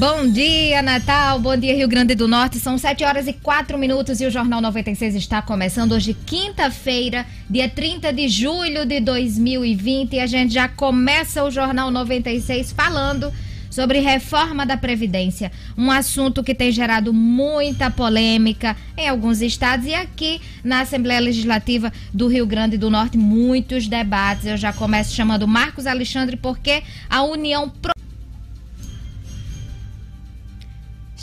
Bom dia, Natal. Bom dia, Rio Grande do Norte. São 7 horas e 4 minutos e o Jornal 96 está começando hoje, quinta-feira, dia 30 de julho de 2020. E a gente já começa o Jornal 96 falando sobre reforma da Previdência, um assunto que tem gerado muita polêmica em alguns estados e aqui na Assembleia Legislativa do Rio Grande do Norte, muitos debates. Eu já começo chamando Marcos Alexandre porque a União. Pro...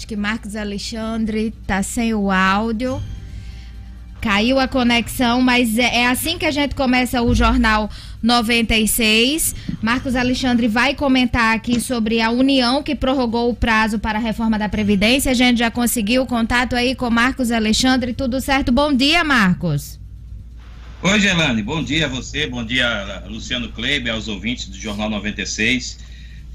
Que Marcos Alexandre tá sem o áudio. Caiu a conexão, mas é, é, assim que a gente começa o Jornal 96. Marcos Alexandre vai comentar aqui sobre a União que prorrogou o prazo para a reforma da Previdência. A gente já conseguiu contato aí com Marcos Alexandre. Tudo certo? Bom dia, Marcos. Oi, Gelane. Bom dia a você, bom dia Luciano Kleiber, aos ouvintes do Jornal 96.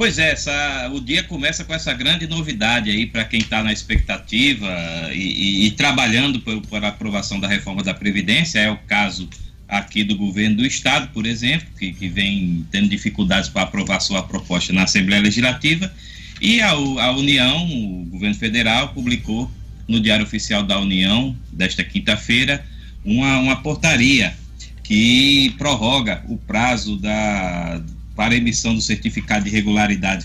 Pois é, essa, o dia começa com essa grande novidade aí para quem está na expectativa e, e, e trabalhando por, por aprovação da reforma da Previdência. É o caso aqui do governo do Estado, por exemplo, que, que vem tendo dificuldades para aprovar sua proposta na Assembleia Legislativa. E a, a União, o governo federal, publicou no Diário Oficial da União, desta quinta-feira, uma, uma portaria que prorroga o prazo da, para emissão do certificado de regularidade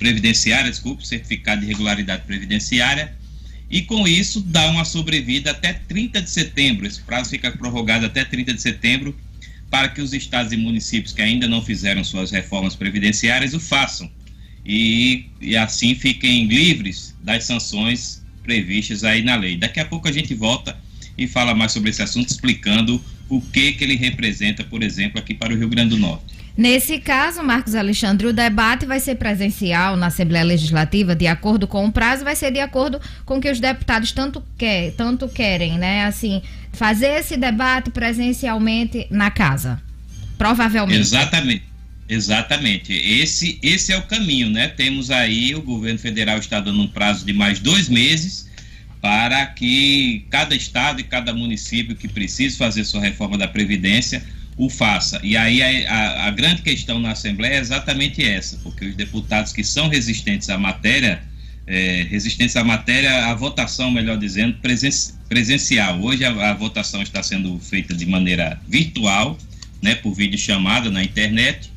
previdenciária, desculpe, certificado de regularidade previdenciária, e com isso dá uma sobrevida até 30 de setembro. Esse prazo fica prorrogado até 30 de setembro para que os estados e municípios que ainda não fizeram suas reformas previdenciárias o façam e, e assim fiquem livres das sanções previstas aí na lei. Daqui a pouco a gente volta e fala mais sobre esse assunto, explicando o que, que ele representa, por exemplo, aqui para o Rio Grande do Norte. Nesse caso, Marcos Alexandre, o debate vai ser presencial na Assembleia Legislativa, de acordo com o prazo, vai ser de acordo com o que os deputados tanto, quer, tanto querem, né? Assim, fazer esse debate presencialmente na casa. Provavelmente. Exatamente. Exatamente. Esse, esse é o caminho, né? Temos aí, o governo federal está dando um prazo de mais dois meses para que cada estado e cada município que precise fazer sua reforma da Previdência o faça. E aí a, a, a, grande questão na Assembleia é exatamente essa, porque os deputados que são resistentes à matéria, é, resistentes à matéria, a votação, melhor dizendo, presen, presencial. Hoje a, a, votação está sendo feita de maneira virtual, né, por vídeo chamada na internet,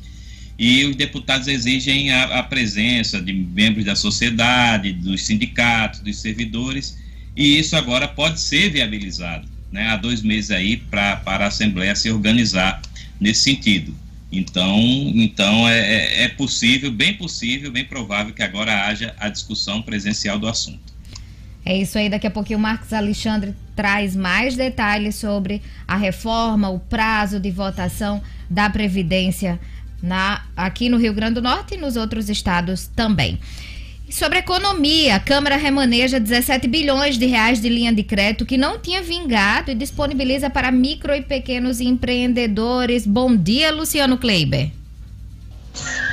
e os deputados exigem a, a presença de membros da sociedade, dos sindicatos, dos servidores, e isso agora pode ser viabilizado né, há dois meses aí pra, para a Assembleia se organizar nesse sentido. Então, então é, é, é possível, bem possível, bem provável que agora haja a discussão presencial do assunto. É isso aí, daqui a pouquinho o Marcos Alexandre traz mais detalhes sobre a reforma, o prazo de votação da Previdência na, aqui no Rio Grande do Norte e nos outros estados também. Sobre economia, a Câmara remaneja 17 bilhões de reais de linha de crédito que não tinha vingado e disponibiliza para micro e pequenos empreendedores. Bom dia, Luciano Kleiber.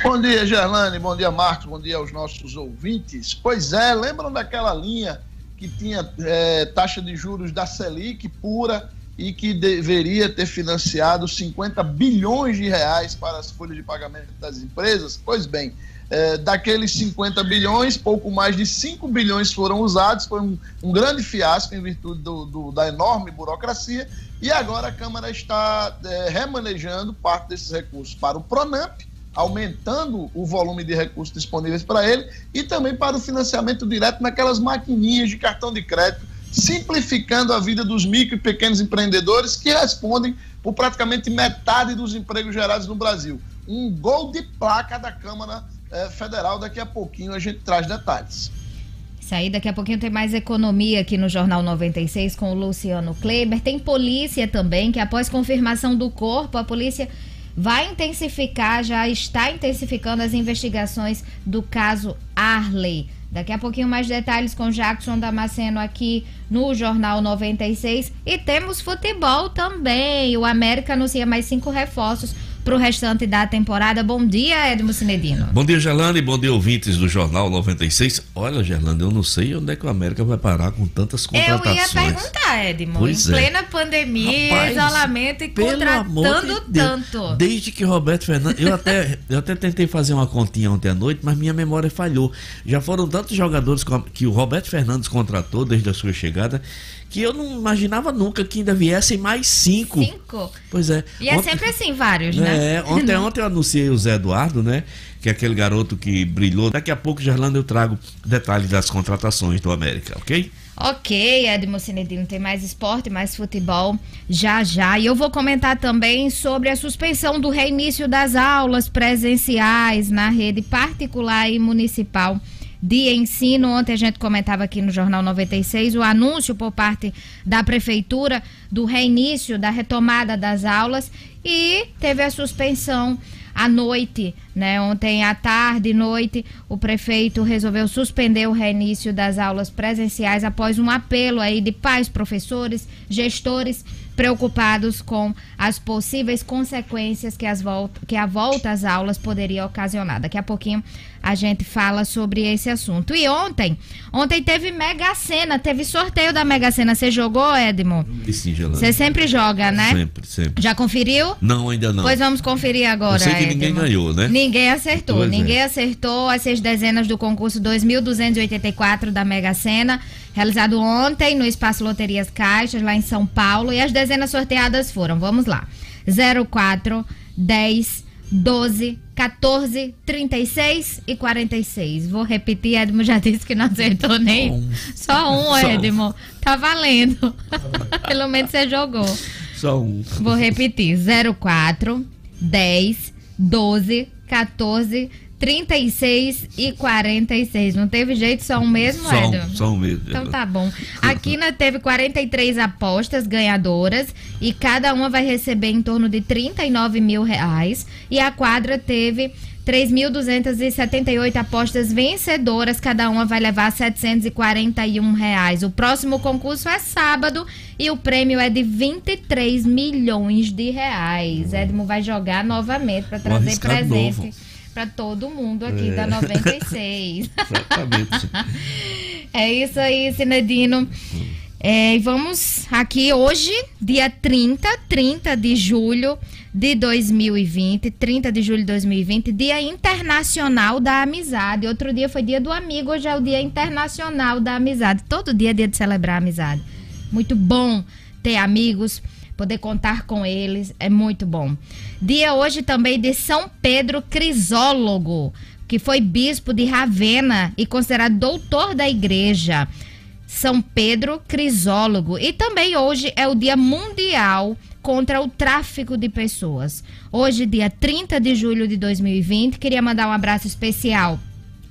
Bom dia, Gerlane. Bom dia, Marcos. Bom dia aos nossos ouvintes. Pois é, lembram daquela linha que tinha é, taxa de juros da Selic pura e que deveria ter financiado 50 bilhões de reais para as folhas de pagamento das empresas? Pois bem, é, daqueles 50 bilhões, pouco mais de 5 bilhões foram usados, foi um, um grande fiasco em virtude do, do, da enorme burocracia, e agora a Câmara está é, remanejando parte desses recursos para o Pronamp, aumentando o volume de recursos disponíveis para ele, e também para o financiamento direto naquelas maquininhas de cartão de crédito, simplificando a vida dos micro e pequenos empreendedores que respondem por praticamente metade dos empregos gerados no Brasil. Um gol de placa da Câmara é, federal. Daqui a pouquinho a gente traz detalhes. Isso aí, daqui a pouquinho tem mais economia aqui no Jornal 96 com o Luciano Kleber. Tem polícia também, que após confirmação do corpo, a polícia vai intensificar, já está intensificando as investigações do caso Arley. Daqui a pouquinho mais detalhes com Jackson Damasceno aqui no Jornal 96. E temos futebol também. O América anuncia mais cinco reforços para o restante da temporada. Bom dia, Edmo Cinedino. Bom dia, Gerlane. Bom dia, ouvintes do Jornal 96. Olha, Gerlane, eu não sei onde é que o América vai parar com tantas contratações. Eu ia perguntar, Edmo. Pois em é. plena pandemia, Rapaz, isolamento e contratando de tanto. Desde que Roberto Fernandes. Eu até, eu até tentei fazer uma continha ontem à noite, mas minha memória falhou. Já foram tantos jogadores que o Roberto Fernandes contratou desde a sua chegada que eu não imaginava nunca que ainda viessem mais cinco. Cinco? Pois é. E é sempre assim, vários, né? É, ontem, ontem eu anunciei o Zé Eduardo, né? Que é aquele garoto que brilhou. Daqui a pouco, Gerlando, eu trago detalhes das contratações do América, ok? Ok, Edmo Cinedino, tem mais esporte, mais futebol já já. E eu vou comentar também sobre a suspensão do reinício das aulas presenciais na rede particular e municipal de ensino. Ontem a gente comentava aqui no Jornal 96 o anúncio por parte da prefeitura do reinício, da retomada das aulas e teve a suspensão à noite, né? Ontem à tarde noite, o prefeito resolveu suspender o reinício das aulas presenciais após um apelo aí de pais, professores, gestores preocupados com as possíveis consequências que, as volta, que a volta às aulas poderia ocasionar. Daqui a pouquinho a gente fala sobre esse assunto. E ontem, ontem teve Mega Sena, teve sorteio da Mega Sena. Você jogou, Edmo? Sim, Você sempre joga, né? Sempre, sempre. Já conferiu? Não, ainda não. Pois vamos conferir agora. Eu sei que ninguém ganhou, né? Ninguém acertou. Pois é. ninguém é. acertou as seis dezenas do concurso 2.284 da Mega Sena realizado ontem no Espaço Loterias Caixas, lá em São Paulo. E as dezenas sorteadas foram, vamos lá: 04, 10, 12, 14, 36 e 46. Vou repetir, Edmo já disse que não acertou nem. Um. Só um, Só Edmo. Um. Tá valendo. Pelo menos você jogou. Só um. Vou repetir: 04, 10, 12, 14, 36 e 46. Não teve jeito, só um mesmo, só um, Só um mesmo. Então tá bom. A Quina teve 43 apostas ganhadoras e cada uma vai receber em torno de 39 mil reais. E a quadra teve 3.278 apostas vencedoras, cada uma vai levar 741 reais. O próximo concurso é sábado e o prêmio é de 23 milhões de reais. Edmo vai jogar novamente para trazer presente. Novo para todo mundo aqui é. da 96. Exatamente. é isso aí, Sinedino. É, vamos aqui hoje, dia 30, 30 de julho de 2020, 30 de julho de 2020, Dia Internacional da Amizade. Outro dia foi Dia do Amigo, hoje é o Dia Internacional da Amizade. Todo dia é dia de celebrar a amizade. Muito bom ter amigos poder contar com eles é muito bom. Dia hoje também de São Pedro Crisólogo, que foi bispo de Ravenna e considerado doutor da igreja. São Pedro Crisólogo. E também hoje é o Dia Mundial contra o tráfico de pessoas. Hoje, dia 30 de julho de 2020, queria mandar um abraço especial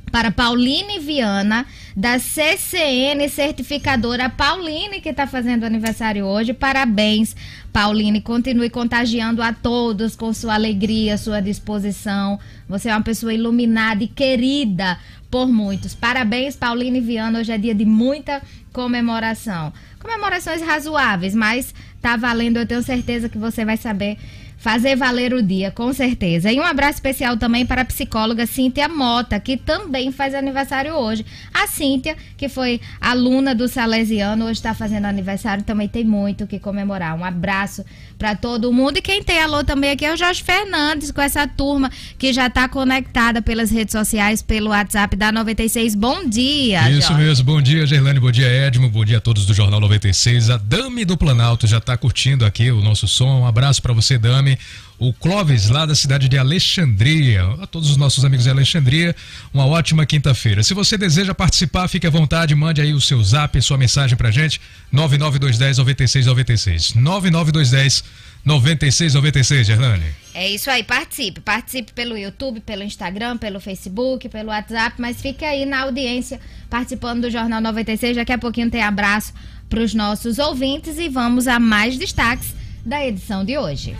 para Pauline Viana, da CCN Certificadora. Pauline, que está fazendo aniversário hoje. Parabéns, Pauline. Continue contagiando a todos com sua alegria, sua disposição. Você é uma pessoa iluminada e querida por muitos. Parabéns, Pauline Viana. Hoje é dia de muita comemoração. Comemorações razoáveis, mas tá valendo. Eu tenho certeza que você vai saber fazer valer o dia, com certeza. E um abraço especial também para a psicóloga Cíntia Mota, que também faz aniversário hoje. A Cíntia, que foi aluna do Salesiano, hoje está fazendo aniversário, também tem muito que comemorar. Um abraço para todo mundo. E quem tem alô também aqui é o Jorge Fernandes, com essa turma que já está conectada pelas redes sociais, pelo WhatsApp da 96. Bom dia. Isso Jorge. mesmo. Bom dia, Gerlane. Bom dia, Edmo. Bom dia a todos do Jornal 96. A Dami do Planalto já está curtindo aqui o nosso som. Um abraço para você, Dami o Clóvis, lá da cidade de Alexandria. A todos os nossos amigos de Alexandria, uma ótima quinta-feira. Se você deseja participar, fique à vontade, mande aí o seu zap, sua mensagem pra gente, 99210 9696. 99210 9696, Gerlane. É isso aí, participe. Participe pelo YouTube, pelo Instagram, pelo Facebook, pelo WhatsApp, mas fique aí na audiência participando do Jornal 96. Daqui a pouquinho tem abraço para os nossos ouvintes e vamos a mais destaques da edição de hoje.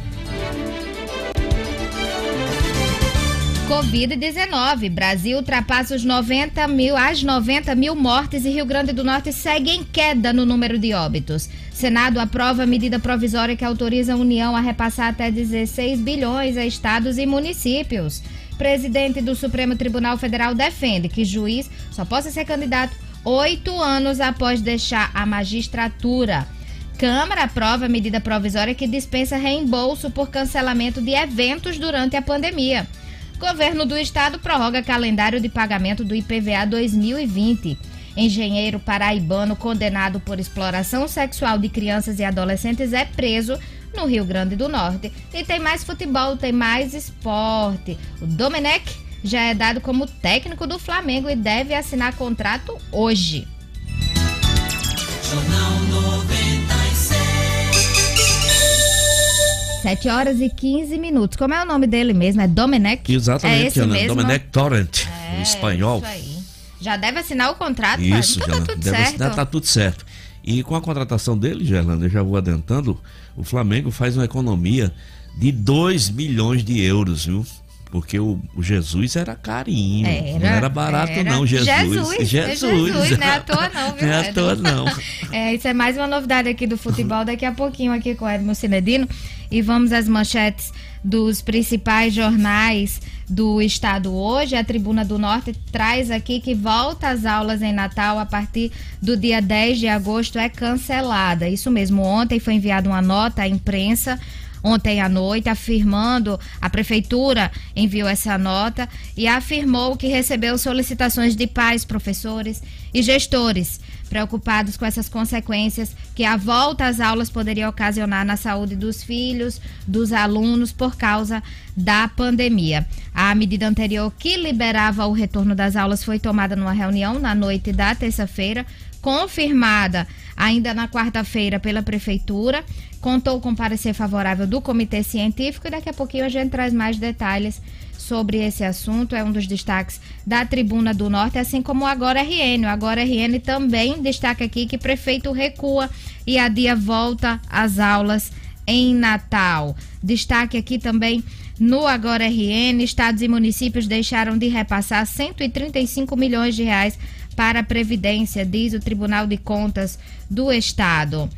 Covid-19. Brasil ultrapassa os 90 mil, as 90 mil mortes e Rio Grande do Norte segue em queda no número de óbitos. Senado aprova medida provisória que autoriza a União a repassar até 16 bilhões a estados e municípios. Presidente do Supremo Tribunal Federal defende que juiz só possa ser candidato oito anos após deixar a magistratura. Câmara aprova medida provisória que dispensa reembolso por cancelamento de eventos durante a pandemia. Governo do Estado prorroga calendário de pagamento do IPVA 2020. Engenheiro paraibano condenado por exploração sexual de crianças e adolescentes é preso no Rio Grande do Norte. E tem mais futebol, tem mais esporte. O Domenech já é dado como técnico do Flamengo e deve assinar contrato hoje. Jornal 7 horas e 15 minutos. Como é o nome dele mesmo? É Domenech? Exatamente, é esse Ana. mesmo? Domenech Torrent, É, em espanhol. Isso aí. Já deve assinar o contrato? Isso, então tá Gerlando. tudo Deve certo. assinar, tá tudo certo. E com a contratação dele, Gerlando, eu já vou adiantando, o Flamengo faz uma economia de 2 milhões de euros, viu? Porque o, o Jesus era carinho. Era, não era barato, era. não, Jesus. Jesus, Jesus. Jesus, não é à toa não, viu, Não é à toa, não. É, isso é mais uma novidade aqui do futebol, daqui a pouquinho aqui com o Edmo Cinedino. E vamos às manchetes dos principais jornais do estado hoje. A Tribuna do Norte traz aqui que volta às aulas em Natal a partir do dia 10 de agosto é cancelada. Isso mesmo, ontem foi enviada uma nota à imprensa ontem à noite, afirmando, a prefeitura enviou essa nota e afirmou que recebeu solicitações de pais, professores e gestores preocupados com essas consequências que a volta às aulas poderia ocasionar na saúde dos filhos, dos alunos por causa da pandemia. A medida anterior que liberava o retorno das aulas foi tomada numa reunião na noite da terça-feira, confirmada ainda na quarta-feira pela prefeitura, contou com parecer favorável do comitê científico e daqui a pouquinho a gente traz mais detalhes sobre esse assunto. É um dos destaques da Tribuna do Norte, assim como o Agora RN. O Agora RN também destaca aqui que prefeito recua e a dia volta às aulas em Natal. Destaque aqui também no Agora RN, estados e municípios deixaram de repassar 135 milhões de reais para a Previdência, diz o Tribunal de Contas do Estado.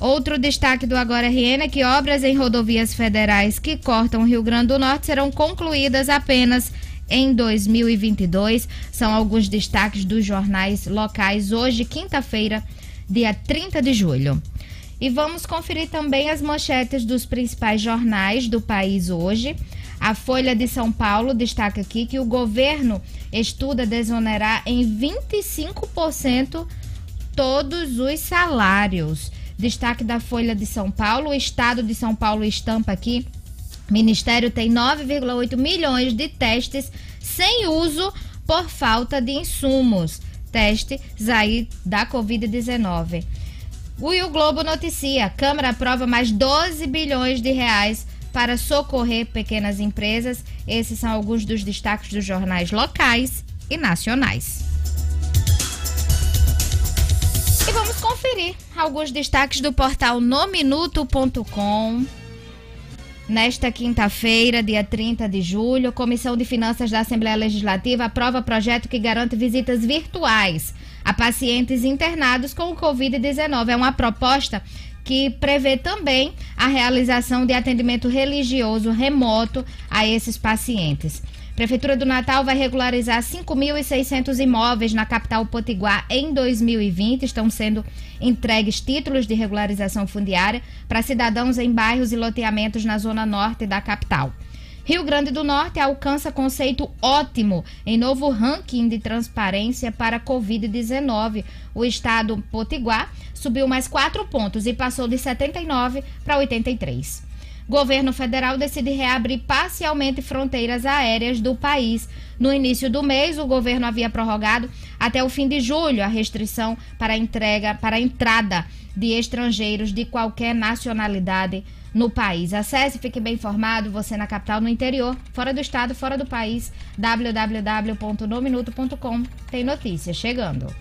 Outro destaque do Agora RN é que obras em rodovias federais que cortam o Rio Grande do Norte serão concluídas apenas em 2022. São alguns destaques dos jornais locais hoje, quinta-feira, dia 30 de julho. E vamos conferir também as manchetes dos principais jornais do país hoje. A Folha de São Paulo destaca aqui que o governo estuda desonerar em 25% todos os salários. Destaque da Folha de São Paulo, o estado de São Paulo estampa aqui. Ministério tem 9,8 milhões de testes sem uso por falta de insumos. Testes aí da Covid-19. O e o Globo noticia: Câmara aprova mais 12 bilhões de reais para socorrer pequenas empresas. Esses são alguns dos destaques dos jornais locais e nacionais. E vamos conferir alguns destaques do portal nominuto.com. Nesta quinta-feira, dia 30 de julho, a Comissão de Finanças da Assembleia Legislativa aprova projeto que garante visitas virtuais a pacientes internados com o Covid-19. É uma proposta que prevê também a realização de atendimento religioso remoto a esses pacientes. Prefeitura do Natal vai regularizar 5.600 imóveis na capital Potiguar em 2020. Estão sendo entregues títulos de regularização fundiária para cidadãos em bairros e loteamentos na zona norte da capital. Rio Grande do Norte alcança conceito ótimo em novo ranking de transparência para Covid-19. O estado Potiguar subiu mais quatro pontos e passou de 79 para 83. Governo federal decide reabrir parcialmente fronteiras aéreas do país. No início do mês, o governo havia prorrogado até o fim de julho a restrição para entrega, para a entrada de estrangeiros de qualquer nacionalidade no país. Acesse, fique bem informado, você na capital, no interior, fora do estado, fora do país, www.nominuto.com. Tem notícias chegando.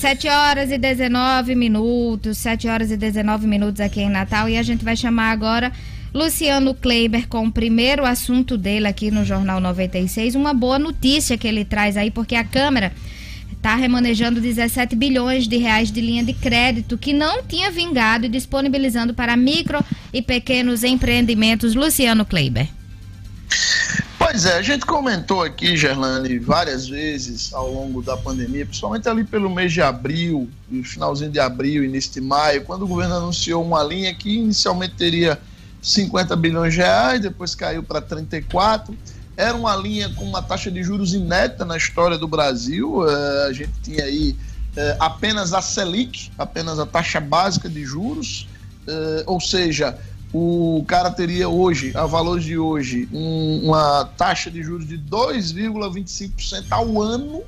7 horas e 19 minutos, 7 horas e 19 minutos aqui em Natal e a gente vai chamar agora Luciano Kleiber com o primeiro assunto dele aqui no Jornal 96. Uma boa notícia que ele traz aí, porque a Câmara está remanejando 17 bilhões de reais de linha de crédito que não tinha vingado e disponibilizando para micro e pequenos empreendimentos. Luciano Kleiber. Pois é, a gente comentou aqui, Gerlane, várias vezes ao longo da pandemia, principalmente ali pelo mês de abril, finalzinho de abril, início de maio, quando o governo anunciou uma linha que inicialmente teria 50 bilhões de reais, depois caiu para 34. Era uma linha com uma taxa de juros inédita na história do Brasil. Uh, a gente tinha aí uh, apenas a Selic, apenas a taxa básica de juros, uh, ou seja, o cara teria hoje, a valores de hoje, um, uma taxa de juros de 2,25% ao ano.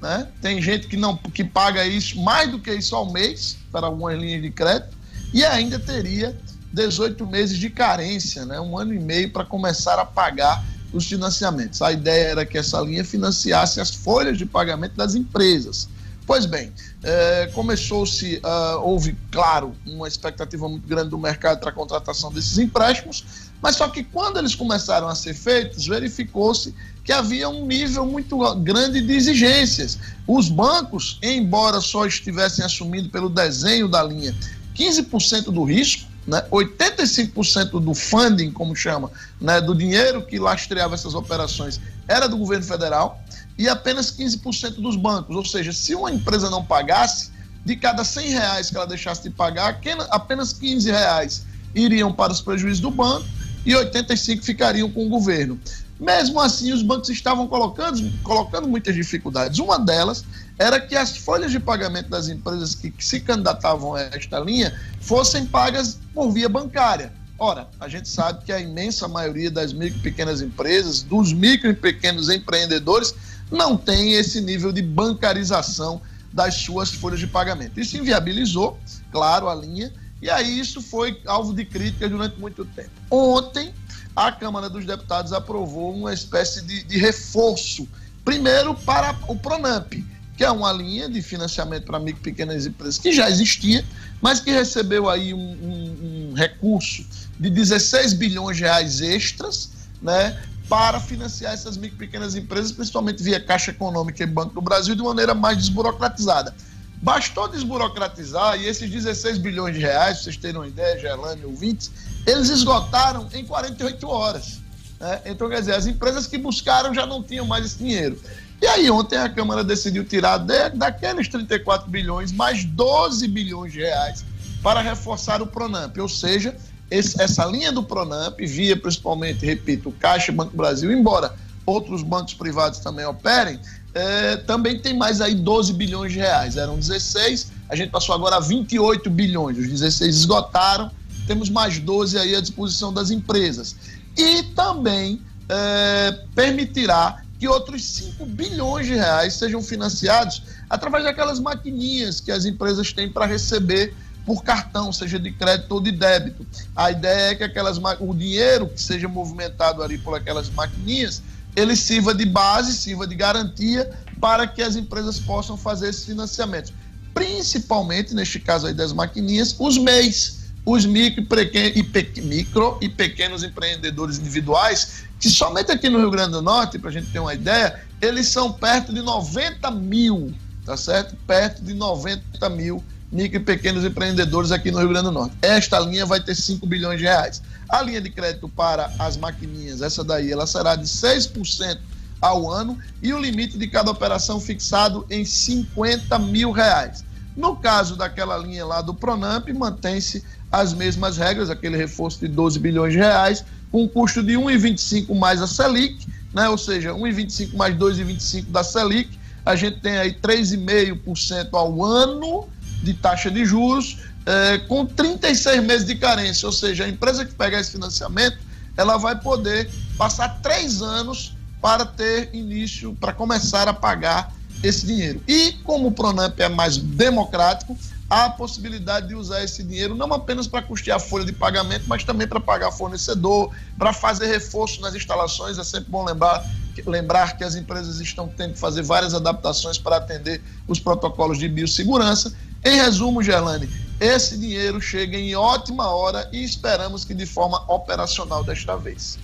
Né? Tem gente que não que paga isso mais do que isso ao mês para algumas linhas de crédito e ainda teria 18 meses de carência, né? um ano e meio para começar a pagar os financiamentos. A ideia era que essa linha financiasse as folhas de pagamento das empresas. Pois bem, é, começou-se, uh, houve, claro, uma expectativa muito grande do mercado para a contratação desses empréstimos, mas só que quando eles começaram a ser feitos, verificou-se que havia um nível muito grande de exigências. Os bancos, embora só estivessem assumindo pelo desenho da linha 15% do risco, né, 85% do funding, como chama, né, do dinheiro que lastreava essas operações, era do governo federal e apenas 15% dos bancos. Ou seja, se uma empresa não pagasse, de cada 100 reais que ela deixasse de pagar, apenas 15 reais iriam para os prejuízos do banco e 85 ficariam com o governo. Mesmo assim, os bancos estavam colocando, colocando muitas dificuldades. Uma delas era que as folhas de pagamento das empresas que, que se candidatavam a esta linha fossem pagas por via bancária. Ora, a gente sabe que a imensa maioria das micro e pequenas empresas, dos micro e pequenos empreendedores, não tem esse nível de bancarização das suas folhas de pagamento. Isso inviabilizou, claro, a linha, e aí isso foi alvo de crítica durante muito tempo. Ontem, a Câmara dos Deputados aprovou uma espécie de, de reforço, primeiro para o Pronamp, que é uma linha de financiamento para micro e pequenas empresas que já existia, mas que recebeu aí um, um, um recurso de 16 bilhões de reais extras, né, para financiar essas micro e pequenas empresas, principalmente via Caixa Econômica e Banco do Brasil, de maneira mais desburocratizada. Bastou desburocratizar e esses 16 bilhões de reais, vocês terem uma ideia, Gelane ouvintes, eles esgotaram em 48 horas. Né? Então, quer dizer, as empresas que buscaram já não tinham mais esse dinheiro. E aí, ontem a Câmara decidiu tirar de, daqueles 34 bilhões mais 12 bilhões de reais para reforçar o Pronamp, ou seja, esse, essa linha do Pronamp, via principalmente, repito, Caixa e Banco Brasil, embora outros bancos privados também operem, é, também tem mais aí 12 bilhões de reais. Eram 16, a gente passou agora a 28 bilhões. Os 16 esgotaram, temos mais 12 aí à disposição das empresas. E também é, permitirá que outros 5 bilhões de reais sejam financiados através daquelas maquininhas que as empresas têm para receber por cartão, seja de crédito ou de débito. A ideia é que aquelas, o dinheiro que seja movimentado ali por aquelas maquininhas, ele sirva de base, sirva de garantia para que as empresas possam fazer esses financiamentos. Principalmente, neste caso aí das maquininhas, os MEIs, os micro e, micro e pequenos empreendedores individuais, que somente aqui no Rio Grande do Norte, para a gente ter uma ideia, eles são perto de 90 mil, tá certo? Perto de 90 mil micro e pequenos empreendedores aqui no Rio Grande do Norte. Esta linha vai ter 5 bilhões de reais. A linha de crédito para as maquininhas, essa daí, ela será de 6% ao ano e o limite de cada operação fixado em 50 mil reais. No caso daquela linha lá do Pronamp, mantém-se as mesmas regras, aquele reforço de 12 bilhões de reais, com um custo de 1,25 mais a Selic, né? ou seja, 1,25 mais 2,25 da Selic, a gente tem aí 3,5% ao ano de taxa de juros é, com 36 meses de carência, ou seja, a empresa que pegar esse financiamento, ela vai poder passar três anos para ter início, para começar a pagar esse dinheiro. E como o Pronamp é mais democrático, há a possibilidade de usar esse dinheiro não apenas para custear a folha de pagamento, mas também para pagar fornecedor, para fazer reforço nas instalações. É sempre bom lembrar, lembrar que as empresas estão tendo que fazer várias adaptações para atender os protocolos de biossegurança. Em resumo, Gerlane, esse dinheiro chegue em ótima hora e esperamos que de forma operacional desta vez.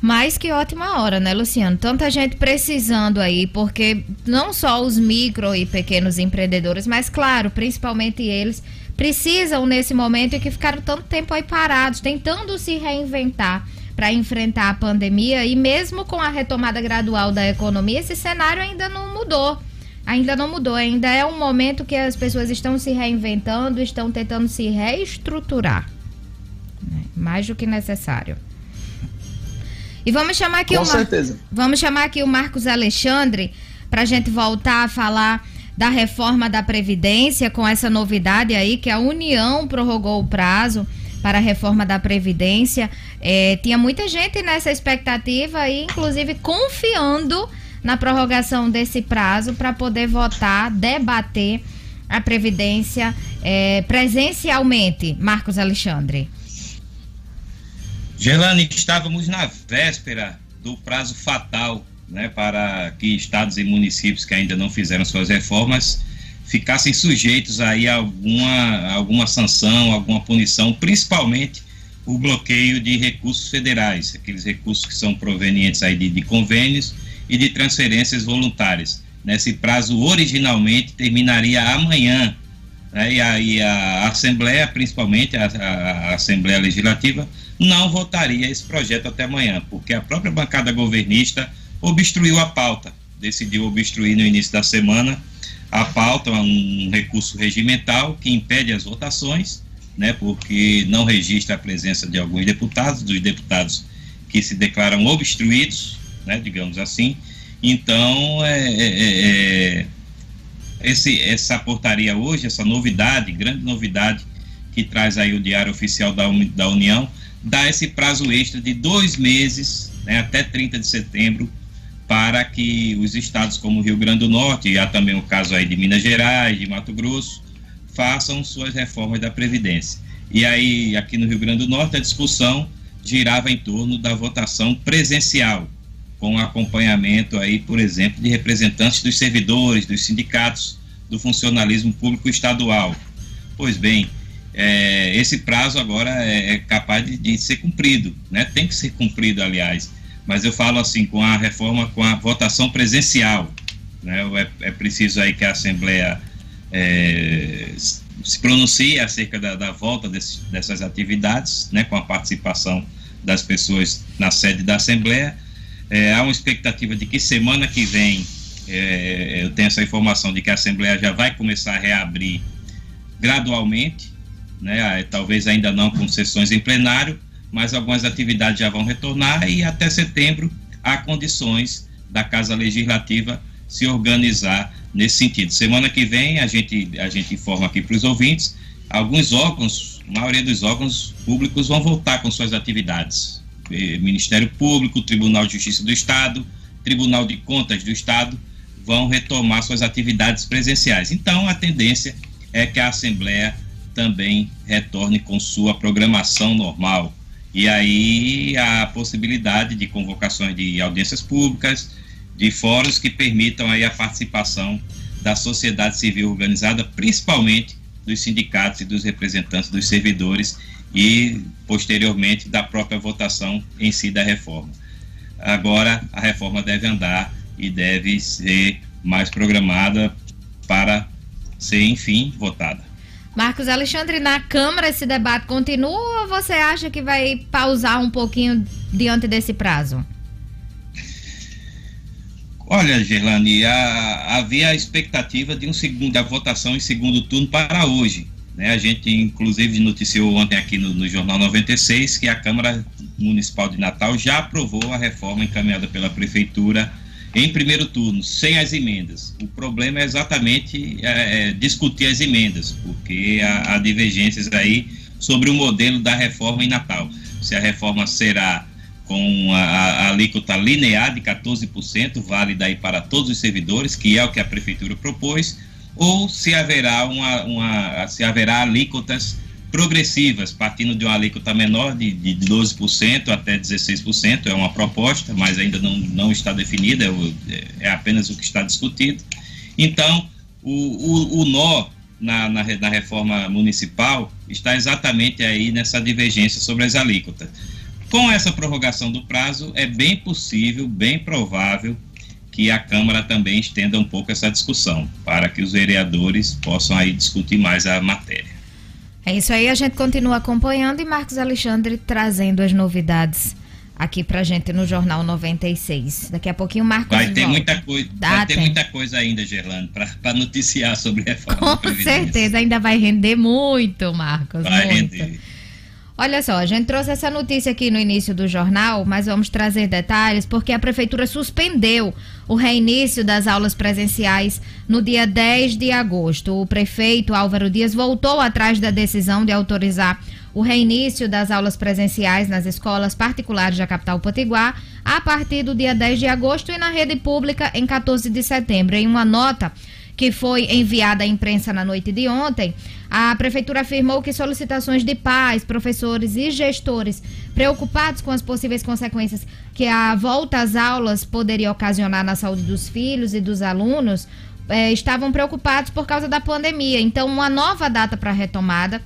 Mais que ótima hora, né, Luciano? Tanta gente precisando aí, porque não só os micro e pequenos empreendedores, mas claro, principalmente eles, precisam nesse momento e que ficaram tanto tempo aí parados, tentando se reinventar para enfrentar a pandemia e mesmo com a retomada gradual da economia, esse cenário ainda não mudou. Ainda não mudou, ainda é um momento que as pessoas estão se reinventando, estão tentando se reestruturar. Né? Mais do que necessário. E vamos chamar aqui Com o certeza. Vamos chamar aqui o Marcos Alexandre para a gente voltar a falar da reforma da Previdência com essa novidade aí que a União prorrogou o prazo para a reforma da Previdência. É, tinha muita gente nessa expectativa e, inclusive, confiando na prorrogação desse prazo para poder votar, debater a Previdência é, presencialmente. Marcos Alexandre. Gelane, estávamos na véspera do prazo fatal né, para que estados e municípios que ainda não fizeram suas reformas ficassem sujeitos aí a alguma, alguma sanção, alguma punição, principalmente o bloqueio de recursos federais, aqueles recursos que são provenientes aí de, de convênios e de transferências voluntárias. Nesse prazo, originalmente, terminaria amanhã, né, e aí a Assembleia, principalmente a, a, a Assembleia Legislativa, não votaria esse projeto até amanhã, porque a própria bancada governista obstruiu a pauta, decidiu obstruir no início da semana a pauta, um recurso regimental que impede as votações, né, porque não registra a presença de alguns deputados, dos deputados que se declaram obstruídos, né, digamos assim. Então, é, é, é, é esse, essa portaria hoje, essa novidade, grande novidade que traz aí o Diário Oficial da, da União, dá esse prazo extra de dois meses, né, até 30 de setembro, para que os estados como Rio Grande do Norte, e há também o caso aí de Minas Gerais, de Mato Grosso, façam suas reformas da Previdência. E aí, aqui no Rio Grande do Norte, a discussão girava em torno da votação presencial, com acompanhamento aí, por exemplo, de representantes dos servidores, dos sindicatos, do funcionalismo público estadual. Pois bem, é, esse prazo agora é, é capaz de, de, ser cumprido, né? Tem que ser cumprido, aliás mas eu falo assim, com a reforma, com a votação presencial, né, é, é preciso aí que a Assembleia é, se pronuncie acerca da, da volta desse, dessas atividades, né, com a participação das pessoas na sede da Assembleia. É, há uma expectativa de que semana que vem, é, eu tenho essa informação de que a Assembleia já vai começar a reabrir gradualmente, né, talvez ainda não com sessões em plenário, mas algumas atividades já vão retornar e até setembro há condições da Casa Legislativa se organizar nesse sentido. Semana que vem a gente, a gente informa aqui para os ouvintes, alguns órgãos, a maioria dos órgãos públicos vão voltar com suas atividades. Eh, Ministério Público, Tribunal de Justiça do Estado, Tribunal de Contas do Estado vão retomar suas atividades presenciais. Então a tendência é que a Assembleia também retorne com sua programação normal, e aí a possibilidade de convocações de audiências públicas, de fóruns que permitam aí a participação da sociedade civil organizada, principalmente dos sindicatos e dos representantes dos servidores e posteriormente da própria votação em si da reforma. Agora a reforma deve andar e deve ser mais programada para ser enfim votada. Marcos Alexandre, na Câmara esse debate continua ou você acha que vai pausar um pouquinho diante desse prazo? Olha, Gerlani, a, havia a expectativa de um segundo, da votação em segundo turno para hoje. Né? A gente, inclusive, noticiou ontem aqui no, no Jornal 96 que a Câmara Municipal de Natal já aprovou a reforma encaminhada pela Prefeitura em primeiro turno, sem as emendas. O problema é exatamente é, é, discutir as emendas, porque há, há divergências aí sobre o modelo da reforma em Natal. Se a reforma será com a, a, alíquota linear de 14%, válida aí para todos os servidores, que é o que a prefeitura propôs, ou se haverá uma, uma se haverá alíquotas progressivas, partindo de uma alíquota menor de, de 12% até 16%, é uma proposta, mas ainda não, não está definida, é, é apenas o que está discutido. Então, o, o, o nó na, na, na, reforma municipal está exatamente aí nessa divergência sobre as alíquotas. Com essa prorrogação do prazo, é bem possível, bem provável que a Câmara também estenda um pouco essa discussão, para que os vereadores possam aí discutir mais a matéria. É isso aí, a gente continua acompanhando e Marcos Alexandre trazendo as novidades aqui pra gente no Jornal 96. Daqui a pouquinho o Marcos Vai ter volta. muita coisa, vai ter muita coisa ainda, Gerlando, para noticiar sobre a reforma. Com certeza, ainda vai render muito, Marcos. Vai muito. render. Olha só, a gente trouxe essa notícia aqui no início do jornal, mas vamos trazer detalhes porque a prefeitura suspendeu o reinício das aulas presenciais no dia 10 de agosto. O prefeito Álvaro Dias voltou atrás da decisão de autorizar o reinício das aulas presenciais nas escolas particulares da capital Potiguar a partir do dia 10 de agosto e na rede pública em 14 de setembro. Em uma nota que foi enviada à imprensa na noite de ontem, a prefeitura afirmou que solicitações de pais, professores e gestores preocupados com as possíveis consequências que a volta às aulas poderia ocasionar na saúde dos filhos e dos alunos eh, estavam preocupados por causa da pandemia. Então, uma nova data para retomada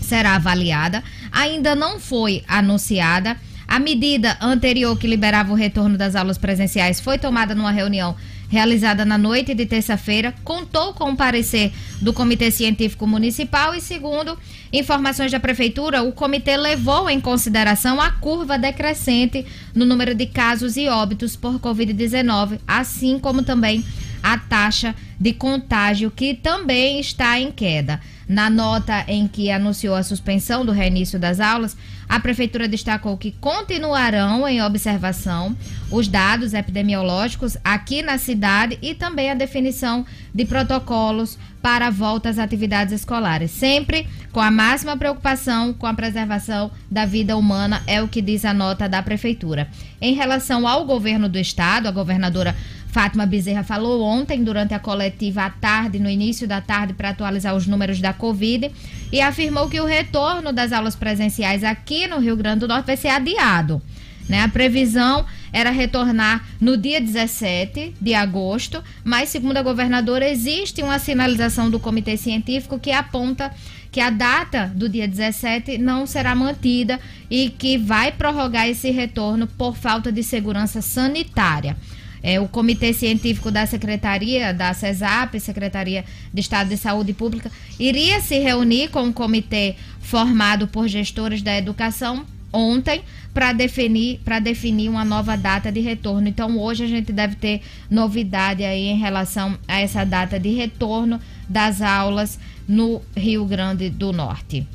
será avaliada. Ainda não foi anunciada. A medida anterior que liberava o retorno das aulas presenciais foi tomada numa reunião realizada na noite de terça-feira, contou com o parecer do Comitê Científico Municipal e, segundo informações da Prefeitura, o comitê levou em consideração a curva decrescente no número de casos e óbitos por Covid-19, assim como também a taxa de contágio, que também está em queda. Na nota em que anunciou a suspensão do reinício das aulas, a Prefeitura destacou que continuarão em observação os dados epidemiológicos aqui na cidade e também a definição de protocolos para a volta às atividades escolares. Sempre com a máxima preocupação com a preservação da vida humana, é o que diz a nota da Prefeitura. Em relação ao governo do Estado, a governadora Fátima Bezerra falou ontem, durante a coletiva à tarde, no início da tarde, para atualizar os números da Covid, e afirmou que o retorno das aulas presenciais aqui no Rio Grande do Norte vai ser adiado. Né? A previsão era retornar no dia 17 de agosto, mas, segundo a governadora, existe uma sinalização do Comitê Científico que aponta que a data do dia 17 não será mantida e que vai prorrogar esse retorno por falta de segurança sanitária. É, o Comitê Científico da Secretaria, da CESAP, Secretaria de Estado de Saúde Pública, iria se reunir com um comitê formado por gestores da educação ontem para definir definir uma nova data de retorno. Então hoje a gente deve ter novidade aí em relação a essa data de retorno das aulas no Rio Grande do Norte.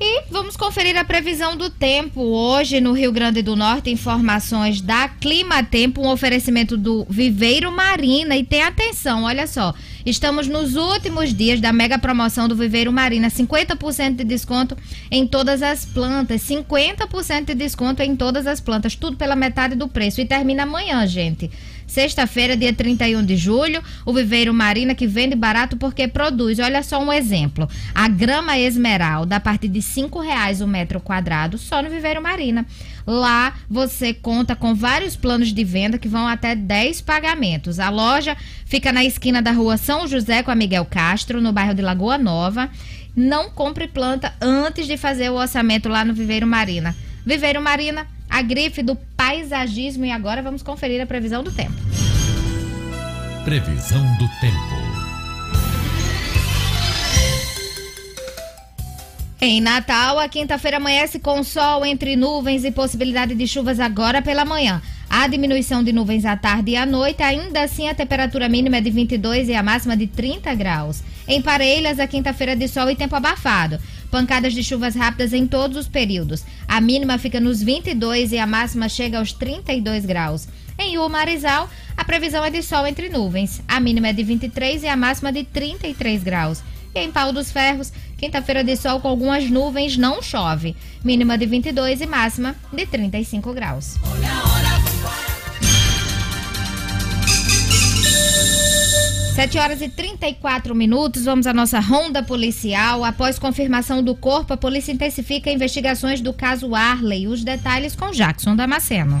E vamos conferir a previsão do tempo hoje no Rio Grande do Norte. Informações da Clima Tempo, um oferecimento do Viveiro Marina. E tem atenção, olha só. Estamos nos últimos dias da mega promoção do Viveiro Marina. 50% de desconto em todas as plantas. 50% de desconto em todas as plantas. Tudo pela metade do preço. E termina amanhã, gente. Sexta-feira, dia 31 de julho, o Viveiro Marina que vende barato porque produz. Olha só um exemplo. A grama esmeralda a partir de cinco reais o metro quadrado só no Viveiro Marina. Lá você conta com vários planos de venda que vão até 10 pagamentos. A loja fica na esquina da rua São José com a Miguel Castro, no bairro de Lagoa Nova. Não compre planta antes de fazer o orçamento lá no Viveiro Marina. Viveiro Marina, a grife do paisagismo e agora vamos conferir a previsão do tempo. Previsão do tempo. Em Natal, a quinta-feira amanhece com sol entre nuvens e possibilidade de chuvas agora pela manhã. Há diminuição de nuvens à tarde e à noite, ainda assim a temperatura mínima é de 22 e a máxima de 30 graus. Em Parelhas, a quinta-feira de sol e tempo abafado. Pancadas de chuvas rápidas em todos os períodos. A mínima fica nos 22 e a máxima chega aos 32 graus. Em Umarizal, a previsão é de sol entre nuvens. A mínima é de 23 e a máxima de 33 graus. E em Pau dos Ferros, quinta-feira de sol com algumas nuvens, não chove. Mínima de 22 e máxima de 35 graus. Olha a 7 horas e 34 minutos, vamos à nossa ronda policial. Após confirmação do corpo, a polícia intensifica investigações do caso Arley. Os detalhes com Jackson Damasceno.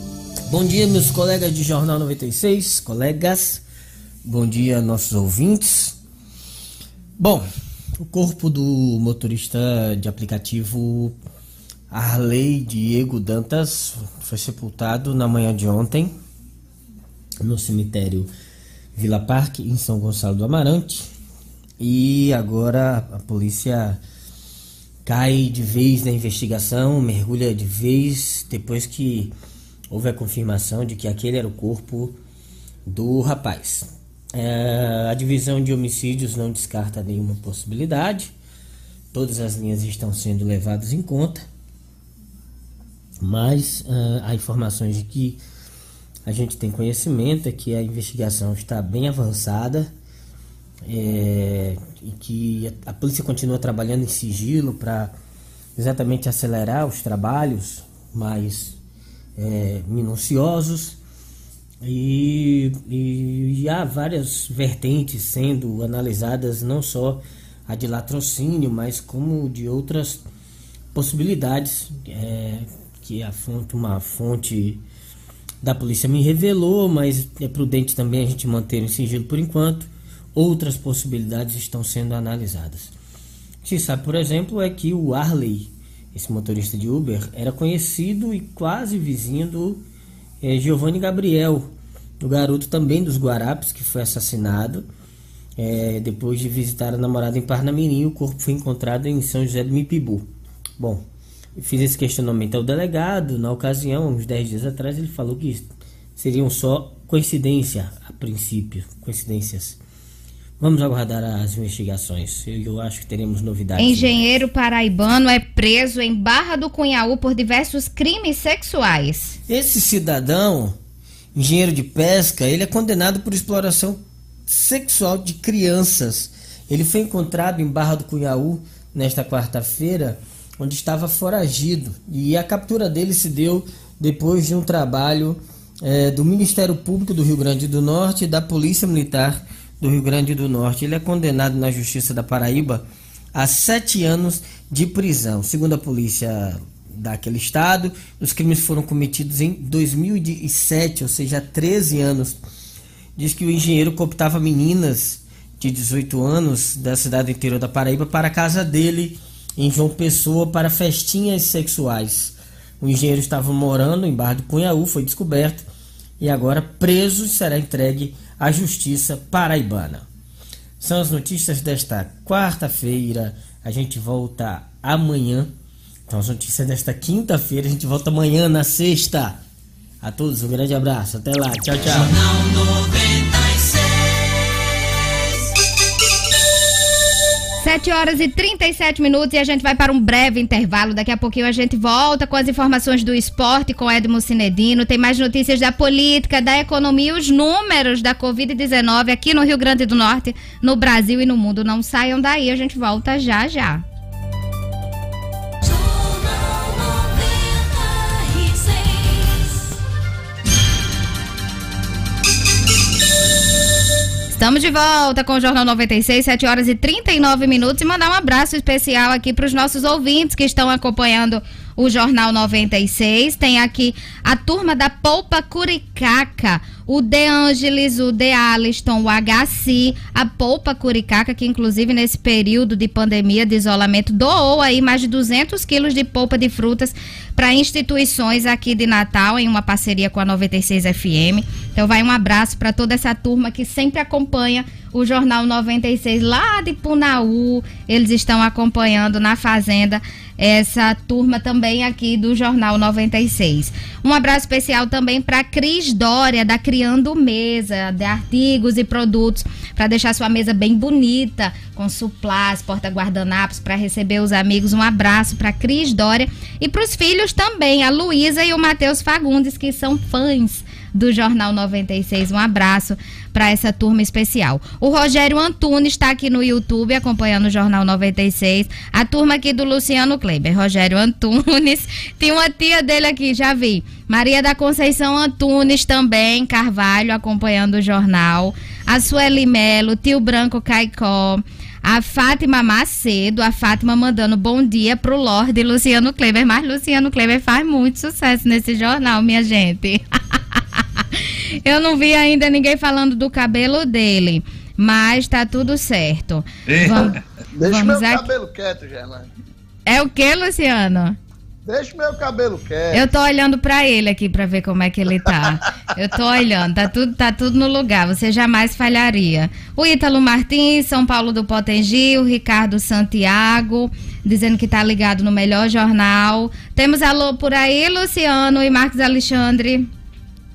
Bom dia, meus colegas de Jornal 96, colegas. Bom dia, nossos ouvintes. Bom, o corpo do motorista de aplicativo Arley Diego Dantas foi sepultado na manhã de ontem no cemitério Vila Parque, em São Gonçalo do Amarante. E agora a polícia cai de vez na investigação, mergulha de vez depois que houve a confirmação de que aquele era o corpo do rapaz. É, a divisão de homicídios não descarta nenhuma possibilidade, todas as linhas estão sendo levadas em conta, mas uh, há informações de que a gente tem conhecimento é que a investigação está bem avançada é, e que a polícia continua trabalhando em sigilo para exatamente acelerar os trabalhos, mas é, minuciosos e, e, e, há várias vertentes sendo analisadas, não só a de latrocínio, mas como de outras possibilidades é, que a fonte, uma fonte da polícia me revelou, mas é prudente também a gente manter em sigilo por enquanto. Outras possibilidades estão sendo analisadas. O que se sabe, por exemplo, é que o Arley esse motorista de Uber, era conhecido e quase vizinho do é, Giovanni Gabriel, o garoto também dos Guarapes, que foi assassinado é, depois de visitar a namorada em Parnamirim. O corpo foi encontrado em São José do Mipibu. Bom, fiz esse questionamento ao delegado. Na ocasião, uns 10 dias atrás, ele falou que seriam só coincidência a princípio, coincidências Vamos aguardar as investigações. Eu, eu, acho que teremos novidades. Engenheiro paraibano é preso em Barra do Cunhaú por diversos crimes sexuais. Esse cidadão, engenheiro de pesca, ele é condenado por exploração sexual de crianças. Ele foi encontrado em Barra do Cunhaú nesta quarta-feira, onde estava foragido. E a captura dele se deu depois de um trabalho é, do Ministério Público do Rio Grande do Norte e da Polícia Militar do Rio Grande do Norte. Ele é condenado na Justiça da Paraíba a sete anos de prisão. Segundo a polícia daquele estado, os crimes foram cometidos em 2007, ou seja, há 13 anos. Diz que o engenheiro cooptava meninas de 18 anos da cidade interior da Paraíba para a casa dele em João Pessoa para festinhas sexuais. O engenheiro estava morando em Barra do Cunhaú, foi descoberto e agora preso será entregue à Justiça Paraibana. São as notícias desta quarta-feira. A gente volta amanhã. Então, as notícias desta quinta-feira. A gente volta amanhã na sexta. A todos um grande abraço. Até lá. Tchau, tchau. 7 horas e 37 minutos e a gente vai para um breve intervalo. Daqui a pouquinho a gente volta com as informações do esporte com Edmo Cinedino. Tem mais notícias da política, da economia, os números da Covid-19 aqui no Rio Grande do Norte, no Brasil e no mundo. Não saiam daí, a gente volta já já. Estamos de volta com o Jornal 96, 7 horas e 39 minutos. E mandar um abraço especial aqui para os nossos ouvintes que estão acompanhando o Jornal 96. Tem aqui a turma da Polpa Curicaca, o De Angelis, o De Aliston, o HC, a Polpa Curicaca, que inclusive nesse período de pandemia, de isolamento, doou aí mais de 200 quilos de polpa de frutas para instituições aqui de Natal, em uma parceria com a 96 FM. Então vai um abraço para toda essa turma que sempre acompanha o Jornal 96 lá de Punaú. Eles estão acompanhando na Fazenda essa turma também aqui do Jornal 96. Um abraço especial também para Cris Dória, da Criando Mesa, de artigos e produtos, para deixar sua mesa bem bonita, com suplás, porta-guardanapos, para receber os amigos. Um abraço para Cris Dória e para os filhos também, a Luísa e o Matheus Fagundes, que são fãs do Jornal 96. Um abraço para essa turma especial. O Rogério Antunes está aqui no YouTube acompanhando o Jornal 96. A turma aqui do Luciano Kleber, Rogério Antunes. Tem uma tia dele aqui, já vi. Maria da Conceição Antunes também, Carvalho, acompanhando o jornal. A Sueli Melo, Tio Branco Caicó. A Fátima Macedo, a Fátima mandando bom dia pro Lorde Luciano Kleber. Mas Luciano Kleber faz muito sucesso nesse jornal, minha gente. Eu não vi ainda ninguém falando do cabelo dele. Mas tá tudo certo. Vamos, Deixa vamos meu aqui. cabelo quieto, Gerlane. É o que, Luciano? Deixa meu cabelo quieto. Eu tô olhando para ele aqui para ver como é que ele tá. Eu tô olhando, tá tudo, tá tudo no lugar, você jamais falharia. O Ítalo Martins, São Paulo do Potengi, o Ricardo Santiago, dizendo que tá ligado no melhor jornal. Temos alô por aí, Luciano e Marcos Alexandre.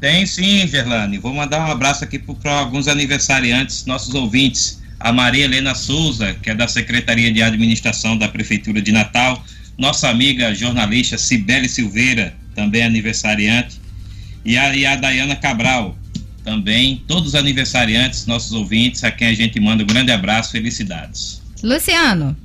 Tem sim, Gerlane. Vou mandar um abraço aqui para alguns aniversariantes, nossos ouvintes. A Maria Helena Souza, que é da Secretaria de Administração da Prefeitura de Natal nossa amiga jornalista Cibele Silveira, também aniversariante, e a, e a Dayana Cabral, também, todos os aniversariantes, nossos ouvintes, a quem a gente manda um grande abraço, felicidades. Luciano.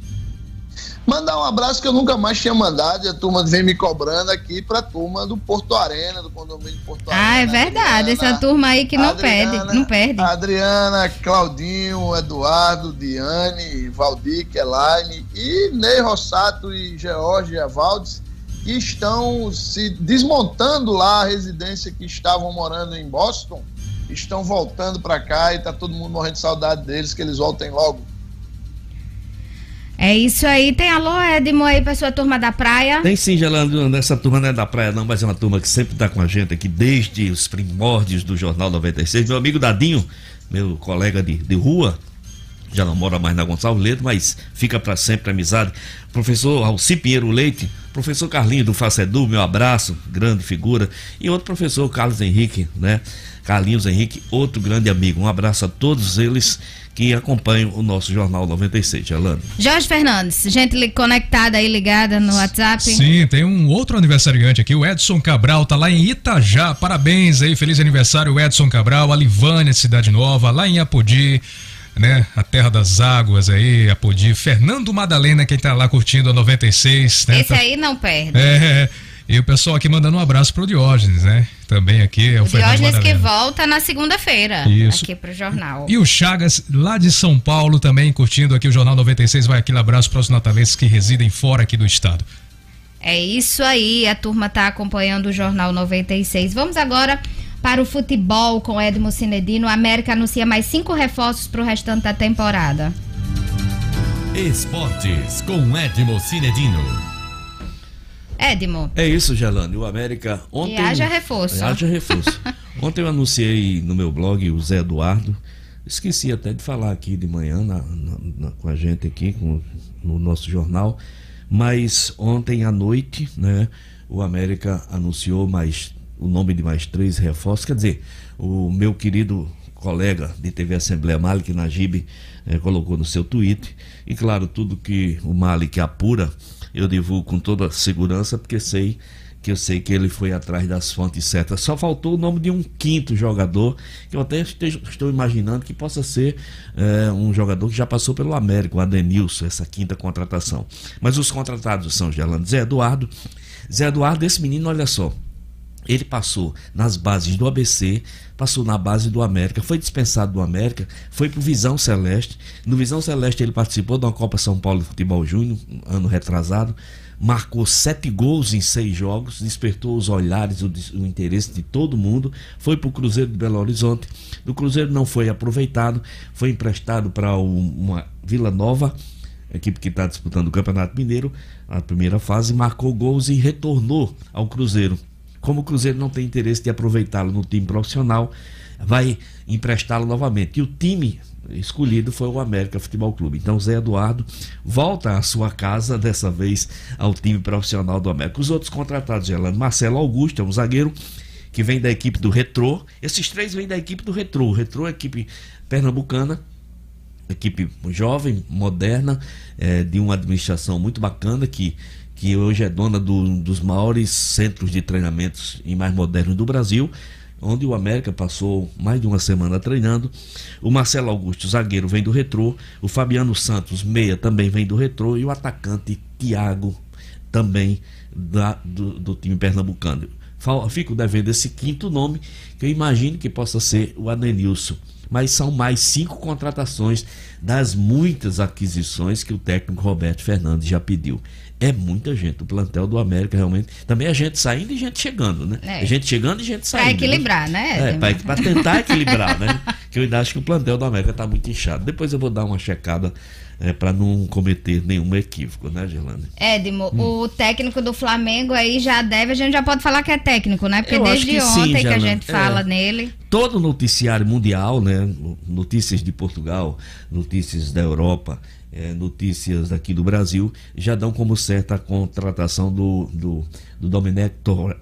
Mandar um abraço que eu nunca mais tinha mandado e a turma vem me cobrando aqui pra turma do Porto Arena, do condomínio Porto Arena. Ah, é verdade, Adriana, essa turma aí que não Adriana, perde, não perde. Adriana, Claudinho, Eduardo, Diane, Valdir, Elaine e Ney Rossato e Georgia Valdes que estão se desmontando lá a residência que estavam morando em Boston, estão voltando para cá e tá todo mundo morrendo de saudade deles, que eles voltem logo. É isso aí. Tem alô, Edmo, aí pra sua turma da praia? Tem sim, Gelando. Essa turma não é da praia, não, mas é uma turma que sempre tá com a gente aqui desde os primórdios do Jornal 96. Meu amigo Dadinho, meu colega de, de rua, já não mora mais na Gonçalves Leite, mas fica para sempre amizade. Professor Alci Pinheiro Leite, professor Carlinho do Facedu, meu abraço, grande figura. E outro professor, Carlos Henrique, né? Carlinhos Henrique, outro grande amigo. Um abraço a todos eles que acompanham o nosso Jornal 96, Alano. Jorge Fernandes, gente conectada aí, ligada no WhatsApp. Sim, tem um outro aniversariante aqui, o Edson Cabral, tá lá em Itajá. Parabéns aí, feliz aniversário, Edson Cabral, a Livânia, Cidade Nova, lá em Apodi né? A Terra das Águas aí, Apodi. Fernando Madalena, quem tá lá curtindo a 96, né? Esse tá... aí não perde. É, e o pessoal aqui mandando um abraço pro Diógenes, né? Também aqui é o, o Diógenes que volta na segunda-feira aqui pro jornal. E o Chagas, lá de São Paulo, também curtindo aqui o Jornal 96. Vai aquele abraço para os natalenses que residem fora aqui do estado. É isso aí, a turma tá acompanhando o Jornal 96. Vamos agora para o futebol com Edmo Cinedino. A América anuncia mais cinco reforços para o restante da temporada. Esportes com Edmo Cinedino. Edmo. É isso, Gelane. O América ontem. E haja reforço. Haja reforço. ontem eu anunciei no meu blog o Zé Eduardo. Esqueci até de falar aqui de manhã na, na, na, com a gente aqui, com, no nosso jornal. Mas ontem à noite, né, o América anunciou mais o nome de mais três reforços. Quer dizer, o meu querido colega de TV Assembleia, Malik Najib, eh, colocou no seu tweet. E claro, tudo que o Malik apura eu divulgo com toda segurança, porque sei que eu sei que ele foi atrás das fontes certas. Só faltou o nome de um quinto jogador, que eu até estou imaginando que possa ser é, um jogador que já passou pelo América, o Adenilson, essa quinta contratação. Mas os contratados são Gerlando Zé Eduardo. Zé Eduardo, esse menino, olha só, ele passou nas bases do ABC, passou na base do América, foi dispensado do América, foi para o Visão Celeste. No Visão Celeste ele participou de uma Copa São Paulo de Futebol Júnior, ano retrasado, marcou sete gols em seis jogos, despertou os olhares, o, o interesse de todo mundo, foi para o Cruzeiro de Belo Horizonte. Do Cruzeiro não foi aproveitado, foi emprestado para uma Vila Nova, equipe que está disputando o Campeonato Mineiro, a primeira fase, marcou gols e retornou ao Cruzeiro. Como o Cruzeiro não tem interesse de aproveitá-lo no time profissional, vai emprestá-lo novamente. E o time escolhido foi o América Futebol Clube. Então Zé Eduardo volta à sua casa, dessa vez ao time profissional do América. Os outros contratados, Gelando, Marcelo Augusto, é um zagueiro que vem da equipe do Retrô. Esses três vêm da equipe do Retrô. O Retrô é equipe pernambucana, equipe jovem, moderna, é, de uma administração muito bacana que que hoje é dona do, dos maiores centros de treinamentos e mais modernos do Brasil. onde o América passou mais de uma semana treinando. O Marcelo Augusto, zagueiro, vem do Retrô. O Fabiano Santos, meia, também vem do Retrô. E o atacante Thiago, também da, do, do time pernambucano. Fico devendo esse quinto nome, que eu imagino que possa ser o Adenilson. Mas são mais cinco contratações das muitas aquisições que o técnico Roberto Fernandes já pediu é muita gente. O plantel do América realmente. Também é gente saindo e gente chegando, né? É, é gente chegando e gente saindo. Para equilibrar, né? É, para tentar equilibrar, né? Que eu ainda acho que o plantel do América está muito inchado. Depois eu vou dar uma checada é, para não cometer nenhum equívoco, né, Gerlane? Edmo, hum. o técnico do Flamengo aí já deve, a gente já pode falar que é técnico, né? Porque eu desde que ontem sim, que a gente fala é. nele. Todo noticiário mundial, né? Notícias de Portugal, notícias da Europa é, notícias aqui do Brasil já dão como certa a contratação do, do, do Domenech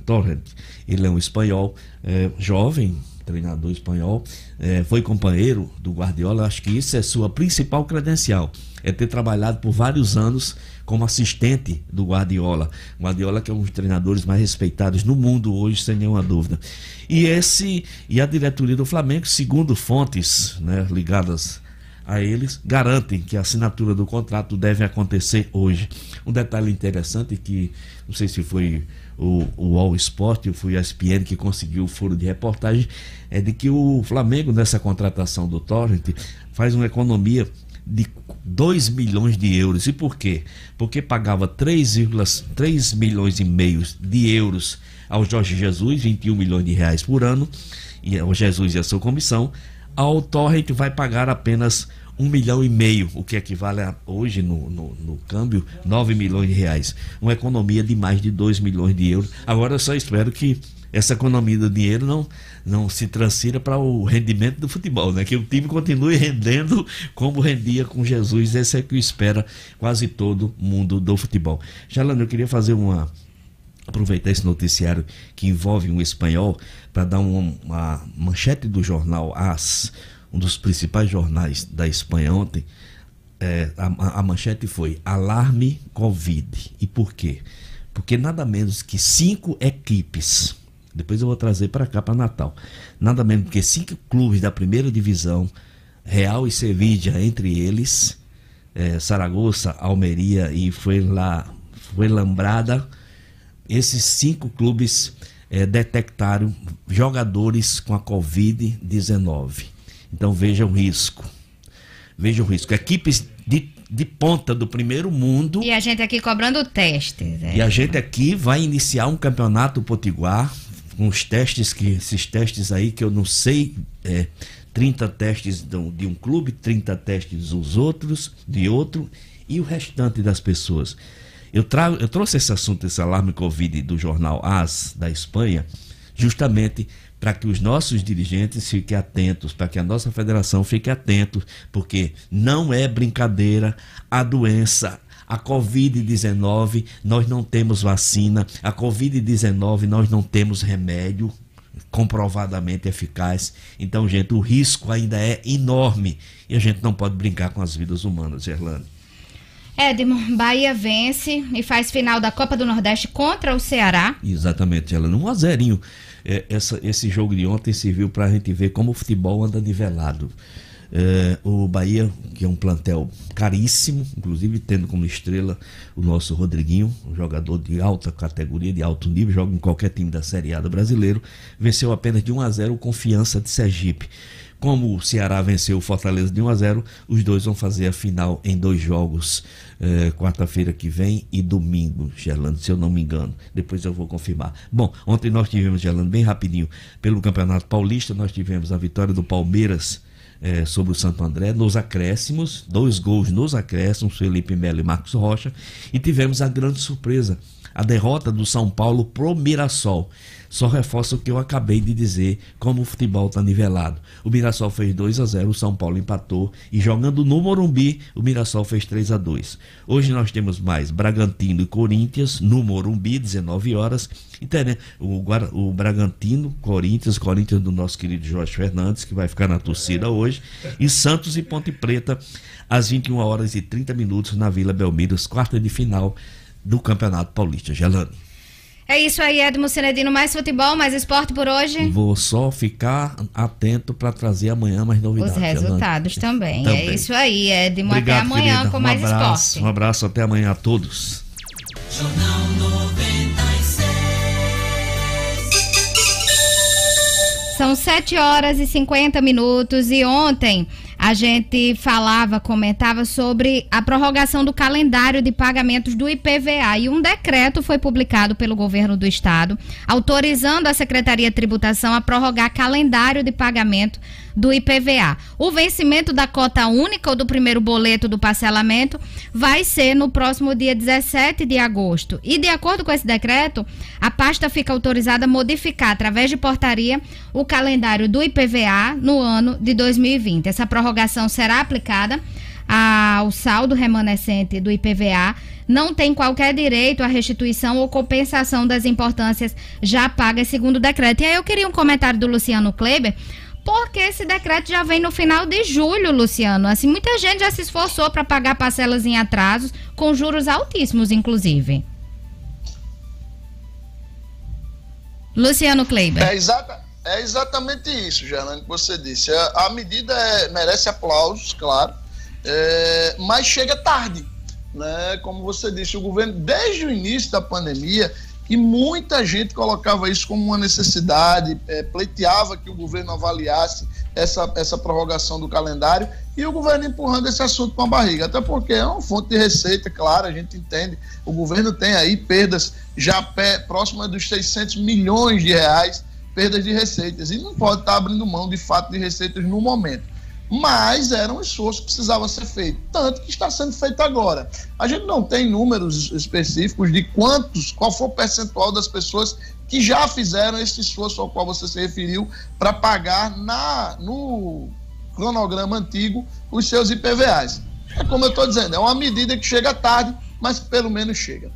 Torrent. Ele é um espanhol é, jovem, treinador espanhol, é, foi companheiro do Guardiola. Acho que isso é sua principal credencial, é ter trabalhado por vários anos como assistente do Guardiola. Guardiola que é um dos treinadores mais respeitados no mundo hoje, sem nenhuma dúvida. E esse e a diretoria do Flamengo, segundo fontes né, ligadas a eles garantem que a assinatura do contrato deve acontecer hoje. Um detalhe interessante que, não sei se foi o, o All Sport ou foi a ESPN que conseguiu o furo de reportagem, é de que o Flamengo, nessa contratação do Torrent, faz uma economia de 2 milhões de euros. E por quê? Porque pagava 3,3 milhões e meio de euros ao Jorge Jesus, 21 milhões de reais por ano, e o Jesus e a sua comissão. Ao Torrent vai pagar apenas um milhão e meio, o que equivale a, hoje no, no, no, câmbio, 9 milhões de reais. Uma economia de mais de 2 milhões de euros. Agora eu só espero que essa economia do dinheiro não, não se transfira para o rendimento do futebol, né? Que o time continue rendendo como rendia com Jesus. Esse é que espera quase todo mundo do futebol. Jalano, eu queria fazer uma aproveitar esse noticiário que envolve um espanhol para dar uma, uma manchete do jornal AS um dos principais jornais da Espanha ontem, é, a, a, manchete foi Alarme Covid. E por quê? Porque nada menos que cinco equipes, depois eu vou trazer para cá para Natal, nada menos que cinco clubes da primeira divisão, Real e Sevilla entre eles, é, Saragoça, Almeria e foi lá, foi lambrada. Esses cinco clubes é, detectaram jogadores com a Covid-19. Então veja o risco. Veja o risco. Equipes de, de ponta do primeiro mundo. E a gente aqui cobrando testes. É. E a gente aqui vai iniciar um campeonato potiguar com os testes que esses testes aí que eu não sei é, 30 testes de um clube, 30 testes dos outros, de outro e o restante das pessoas. Eu, trago, eu trouxe esse assunto, esse alarme Covid do jornal AS da Espanha, justamente para que os nossos dirigentes fiquem atentos, para que a nossa federação fique atento, porque não é brincadeira a doença. A Covid-19, nós não temos vacina. A Covid-19, nós não temos remédio comprovadamente eficaz. Então, gente, o risco ainda é enorme e a gente não pode brincar com as vidas humanas, Gerlane. Edmo, Bahia vence e faz final da Copa do Nordeste contra o Ceará. Exatamente, Gerlane. Um a é, essa, esse jogo de ontem serviu para a gente ver como o futebol anda nivelado. É, o Bahia, que é um plantel caríssimo, inclusive tendo como estrela o nosso Rodriguinho, um jogador de alta categoria, de alto nível, joga em qualquer time da Série A do brasileiro, venceu apenas de 1 a 0 o Confiança de Sergipe. Como o Ceará venceu o Fortaleza de 1 a 0, os dois vão fazer a final em dois jogos, eh, quarta-feira que vem e domingo, Gerlando, se eu não me engano. Depois eu vou confirmar. Bom, ontem nós tivemos, Gerlando, bem rapidinho, pelo Campeonato Paulista, nós tivemos a vitória do Palmeiras é, sobre o Santo André nos acréscimos, dois gols nos acréscimos, Felipe Melo e Marcos Rocha, e tivemos a grande surpresa, a derrota do São Paulo pro Mirassol. Só reforça o que eu acabei de dizer, como o futebol está nivelado. O Mirassol fez 2 a 0 o São Paulo empatou. E jogando no Morumbi, o Mirassol fez 3 a 2 Hoje nós temos mais Bragantino e Corinthians no Morumbi, 19 horas. E tem, né, o, o Bragantino, Corinthians, Corinthians do nosso querido Jorge Fernandes, que vai ficar na torcida hoje, e Santos e Ponte Preta, às 21 horas e 30 minutos, na Vila Belmiro, quarta de final do Campeonato Paulista. Gelano. É isso aí, Edmo Cinedino. Mais futebol, mais esporte por hoje? Vou só ficar atento para trazer amanhã mais novidades. Os resultados também. também. É isso aí, Edmo. Obrigado, até amanhã querida. com um mais abraço, esporte. Um abraço, até amanhã a todos. Jornal 96. São 7 horas e 50 minutos e ontem a gente falava, comentava sobre a prorrogação do calendário de pagamentos do IPVA e um decreto foi publicado pelo governo do estado autorizando a Secretaria de Tributação a prorrogar calendário de pagamento do IPVA. O vencimento da cota única ou do primeiro boleto do parcelamento vai ser no próximo dia 17 de agosto. E de acordo com esse decreto, a pasta fica autorizada a modificar através de portaria o calendário do IPVA no ano de 2020. Essa prorrogação será aplicada ao saldo remanescente do IPVA, não tem qualquer direito à restituição ou compensação das importâncias já pagas segundo o decreto. E aí eu queria um comentário do Luciano Kleber, porque esse decreto já vem no final de julho, Luciano. Assim, muita gente já se esforçou para pagar parcelas em atrasos, com juros altíssimos, inclusive. Luciano Kleiber. É, exata, é exatamente isso, Gerlane, que você disse. A, a medida é, merece aplausos, claro, é, mas chega tarde. Né? Como você disse, o governo, desde o início da pandemia, e muita gente colocava isso como uma necessidade, é, pleiteava que o governo avaliasse essa, essa prorrogação do calendário e o governo empurrando esse assunto com a barriga, até porque é uma fonte de receita, claro, a gente entende. O governo tem aí perdas já pé, próximas dos 600 milhões de reais, perdas de receitas, e não pode estar abrindo mão de fato de receitas no momento mas era um esforço que precisava ser feito, tanto que está sendo feito agora. A gente não tem números específicos de quantos, qual foi o percentual das pessoas que já fizeram esse esforço ao qual você se referiu para pagar na no cronograma antigo os seus IPVAs. É como eu estou dizendo, é uma medida que chega tarde, mas pelo menos chega.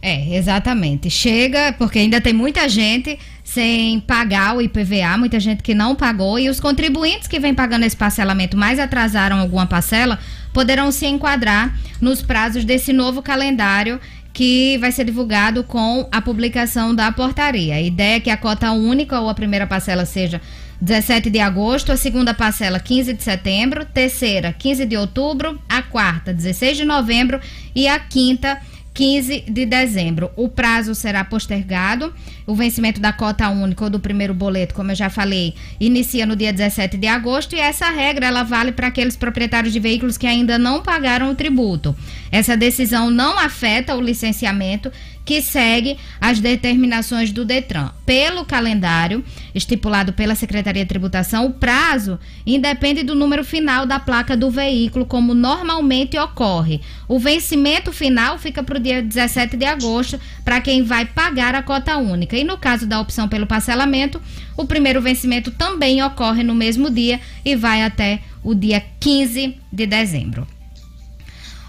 É, exatamente. Chega, porque ainda tem muita gente sem pagar o IPVA, muita gente que não pagou, e os contribuintes que vêm pagando esse parcelamento, mas atrasaram alguma parcela, poderão se enquadrar nos prazos desse novo calendário que vai ser divulgado com a publicação da portaria. A ideia é que a cota única ou a primeira parcela seja 17 de agosto, a segunda parcela 15 de setembro, terceira 15 de outubro, a quarta 16 de novembro e a quinta 15 de dezembro. O prazo será postergado. O vencimento da cota única ou do primeiro boleto, como eu já falei, inicia no dia 17 de agosto e essa regra ela vale para aqueles proprietários de veículos que ainda não pagaram o tributo. Essa decisão não afeta o licenciamento que segue as determinações do Detran. Pelo calendário estipulado pela Secretaria de Tributação, o prazo independe do número final da placa do veículo, como normalmente ocorre. O vencimento final fica para o dia 17 de agosto para quem vai pagar a cota única. E no caso da opção pelo parcelamento, o primeiro vencimento também ocorre no mesmo dia e vai até o dia 15 de dezembro.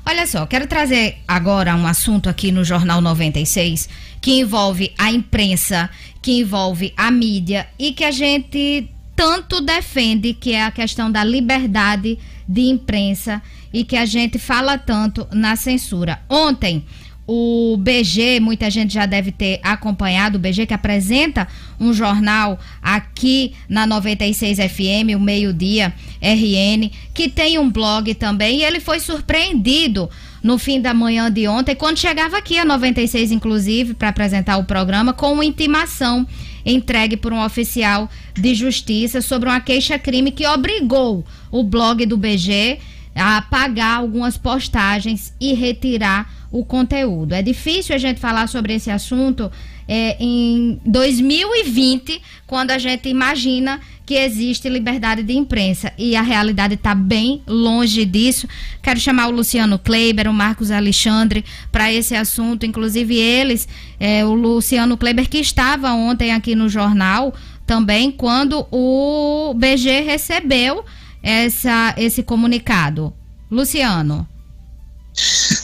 Olha só, quero trazer agora um assunto aqui no Jornal 96 que envolve a imprensa, que envolve a mídia e que a gente tanto defende, que é a questão da liberdade de imprensa e que a gente fala tanto na censura. Ontem, o BG, muita gente já deve ter acompanhado, o BG que apresenta um jornal aqui na 96 FM, o Meio-Dia RN, que tem um blog também, e ele foi surpreendido no fim da manhã de ontem, quando chegava aqui a 96, inclusive, para apresentar o programa, com uma intimação entregue por um oficial de justiça sobre uma queixa-crime que obrigou o blog do BG apagar algumas postagens e retirar o conteúdo. É difícil a gente falar sobre esse assunto é, em 2020, quando a gente imagina que existe liberdade de imprensa e a realidade está bem longe disso. Quero chamar o Luciano Kleiber, o Marcos Alexandre para esse assunto, inclusive eles, é, o Luciano Kleiber que estava ontem aqui no jornal também quando o BG recebeu essa, esse comunicado. Luciano.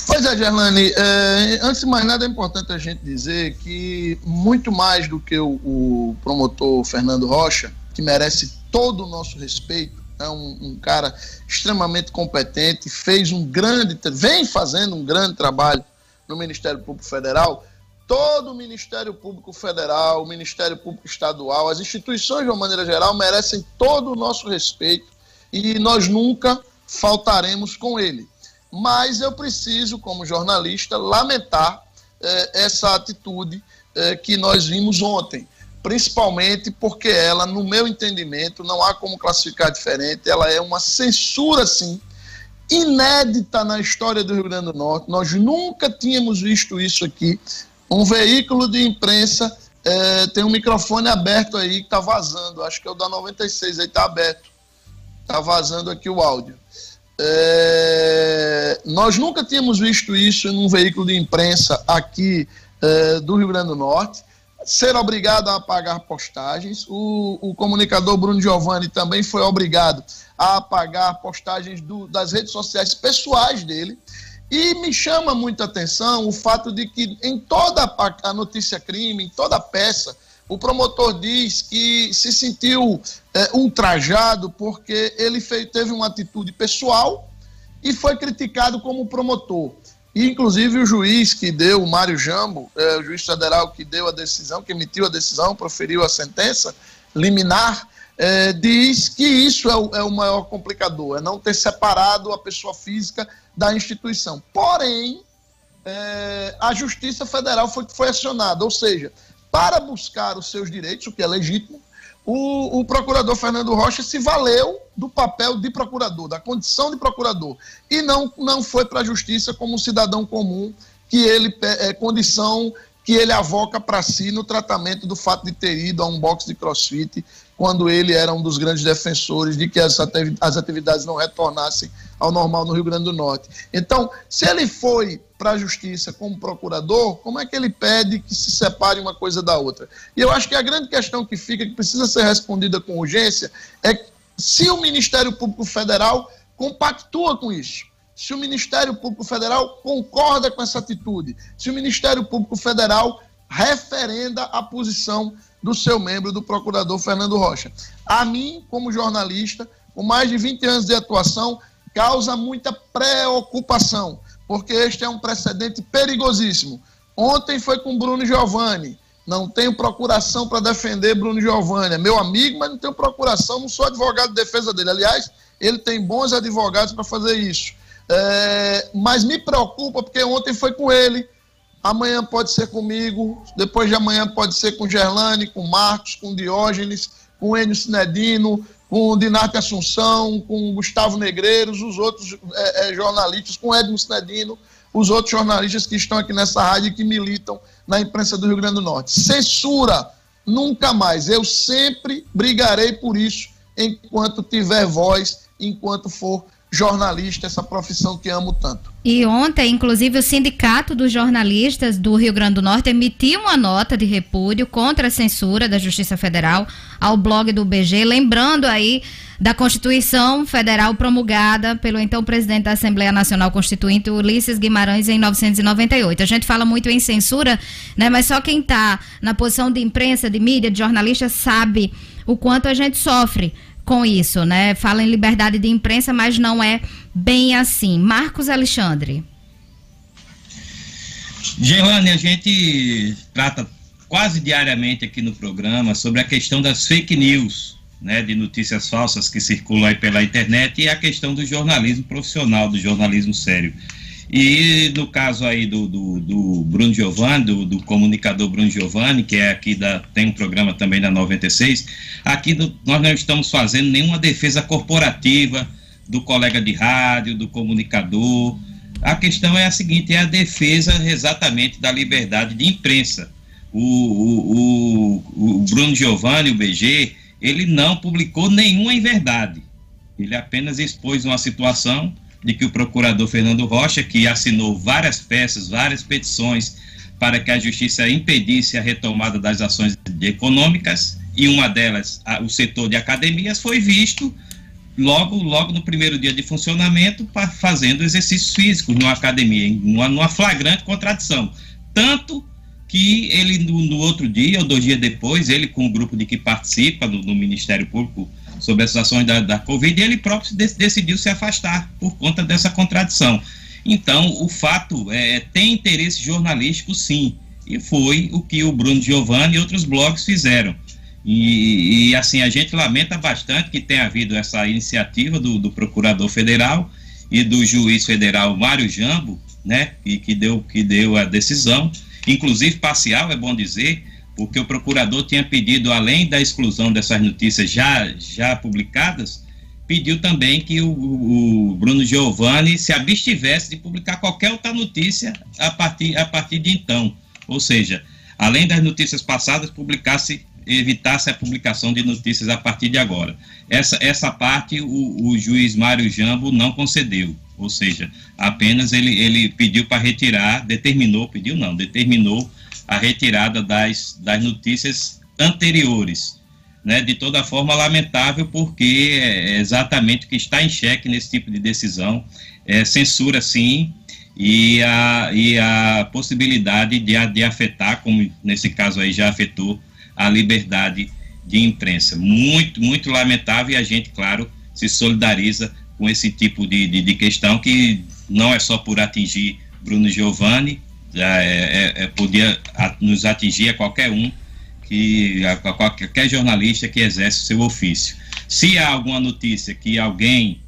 Pois é, Gerlane, é, antes de mais nada é importante a gente dizer que muito mais do que o, o promotor Fernando Rocha, que merece todo o nosso respeito, é um, um, cara extremamente competente, fez um grande, vem fazendo um grande trabalho no Ministério Público Federal. todo o Ministério Público Federal, o Ministério Público Estadual, as instituições de uma maneira geral merecem todo o nosso respeito e nós nunca faltaremos com ele. Mas eu preciso, como jornalista, lamentar eh, essa atitude eh, que nós vimos ontem, principalmente porque ela, no meu entendimento, não há como classificar diferente, ela é uma censura, sim, inédita na história do Rio Grande do Norte. Nós nunca tínhamos visto isso aqui. Um veículo de imprensa é, tem um microfone aberto aí que está vazando. Acho que é o da 96 aí está aberto. Está vazando aqui o áudio. É, nós nunca tínhamos visto isso em um veículo de imprensa aqui é, do Rio Grande do Norte. Ser obrigado a pagar postagens. O, o comunicador Bruno Giovanni também foi obrigado a apagar postagens do, das redes sociais pessoais dele. E me chama muita atenção o fato de que em toda a notícia crime, em toda a peça, o promotor diz que se sentiu é, ultrajado porque ele fez, teve uma atitude pessoal e foi criticado como promotor. E, inclusive, o juiz que deu, o Mário Jambo, é, o juiz federal que deu a decisão, que emitiu a decisão, proferiu a sentença liminar, é, diz que isso é o, é o maior complicador, é não ter separado a pessoa física da instituição. Porém, é, a Justiça Federal foi, foi acionada, ou seja, para buscar os seus direitos, o que é legítimo, o, o, procurador Fernando Rocha se valeu do papel de procurador, da condição de procurador, e não, não foi para a justiça como um cidadão comum, que ele é condição que ele avoca para si no tratamento do fato de ter ido a um box de crossfit quando ele era um dos grandes defensores de que as atividades não retornassem ao normal no Rio Grande do Norte. Então, se ele foi para a justiça como procurador, como é que ele pede que se separe uma coisa da outra? E eu acho que a grande questão que fica, que precisa ser respondida com urgência, é se o Ministério Público Federal compactua com isso. Se o Ministério Público Federal concorda com essa atitude, se o Ministério Público Federal referenda a posição do seu membro, do procurador Fernando Rocha. A mim, como jornalista, com mais de 20 anos de atuação, causa muita preocupação, porque este é um precedente perigosíssimo. Ontem foi com Bruno Giovanni. Não tenho procuração para defender Bruno Giovanni. É meu amigo, mas não tenho procuração, não sou advogado de defesa dele. Aliás, ele tem bons advogados para fazer isso. É, mas me preocupa porque ontem foi com ele, Amanhã pode ser comigo, depois de amanhã pode ser com Gerlane, com Marcos, com Diógenes, com Enio Sinedino, com Dinarte Assunção, com Gustavo Negreiros, os outros é, é, jornalistas, com Edmo Sinedino, os outros jornalistas que estão aqui nessa rádio e que militam na imprensa do Rio Grande do Norte. Censura, nunca mais. Eu sempre brigarei por isso enquanto tiver voz, enquanto for jornalista, essa profissão que amo tanto. E ontem, inclusive, o Sindicato dos Jornalistas do Rio Grande do Norte emitiu uma nota de repúdio contra a censura da Justiça Federal ao blog do BG, lembrando aí da Constituição Federal promulgada pelo então presidente da Assembleia Nacional Constituinte, Ulisses Guimarães, em 1998. A gente fala muito em censura, né, mas só quem está na posição de imprensa, de mídia, de jornalista, sabe o quanto a gente sofre com isso, né? Fala em liberdade de imprensa, mas não é bem assim. Marcos Alexandre. Gerlane, a gente trata quase diariamente aqui no programa sobre a questão das fake news, né, de notícias falsas que circulam aí pela internet e a questão do jornalismo profissional, do jornalismo sério. E no caso aí do, do, do Bruno Giovanni, do, do, comunicador Bruno Giovanni, que é aqui da, tem um programa também da 96, aqui do, nós não estamos fazendo nenhuma defesa corporativa do colega de rádio, do comunicador. A questão é a seguinte, é a defesa exatamente da liberdade de imprensa. O, o, o, o Bruno Giovanni, o BG, ele não publicou nenhuma inverdade. Ele apenas expôs uma situação de que o procurador Fernando Rocha, que assinou várias peças, várias petições para que a justiça impedisse a retomada das ações econômicas, e uma delas, a, o setor de academias, foi visto logo, logo no primeiro dia de funcionamento, pra, fazendo exercícios físicos numa academia, numa, numa flagrante contradição. Tanto que ele, no, no, outro dia, ou dois dias depois, ele com o grupo de que participa no, no Ministério Público sobre as ações da, da Covid, e ele próprio decidiu se afastar por conta dessa contradição. Então, o fato é, tem interesse jornalístico, sim, E foi o que o Bruno Giovanni e outros blogs fizeram. E, e, assim, a gente lamenta bastante que tenha havido essa iniciativa do, do procurador federal e do juiz federal Mário Jambo, né, e que deu, que deu a decisão, inclusive parcial, é bom dizer, porque o procurador tinha pedido, além da exclusão dessas notícias já, já publicadas, pediu também que o, o Bruno Giovanni se abstivesse de publicar qualquer outra notícia a partir, a partir de então. Ou seja, além das notícias passadas, publicasse evitasse a publicação de notícias a partir de agora. Essa, essa parte o, o juiz Mário Jambo não concedeu, ou seja, apenas ele, ele pediu para retirar, determinou, pediu não, determinou a retirada das, das notícias anteriores. Né, de toda forma, lamentável, porque é exatamente o que está em xeque nesse tipo de decisão é censura, sim, e a, e a possibilidade de, de afetar, como nesse caso aí já afetou, a liberdade de imprensa. Muito, muito lamentável e a gente, claro, se solidariza com esse tipo de, de, de questão que não é só por atingir Bruno Giovanni, é, é, é, podia nos atingir a qualquer um, que, a, qualquer jornalista que exerce o seu ofício. Se há alguma notícia que alguém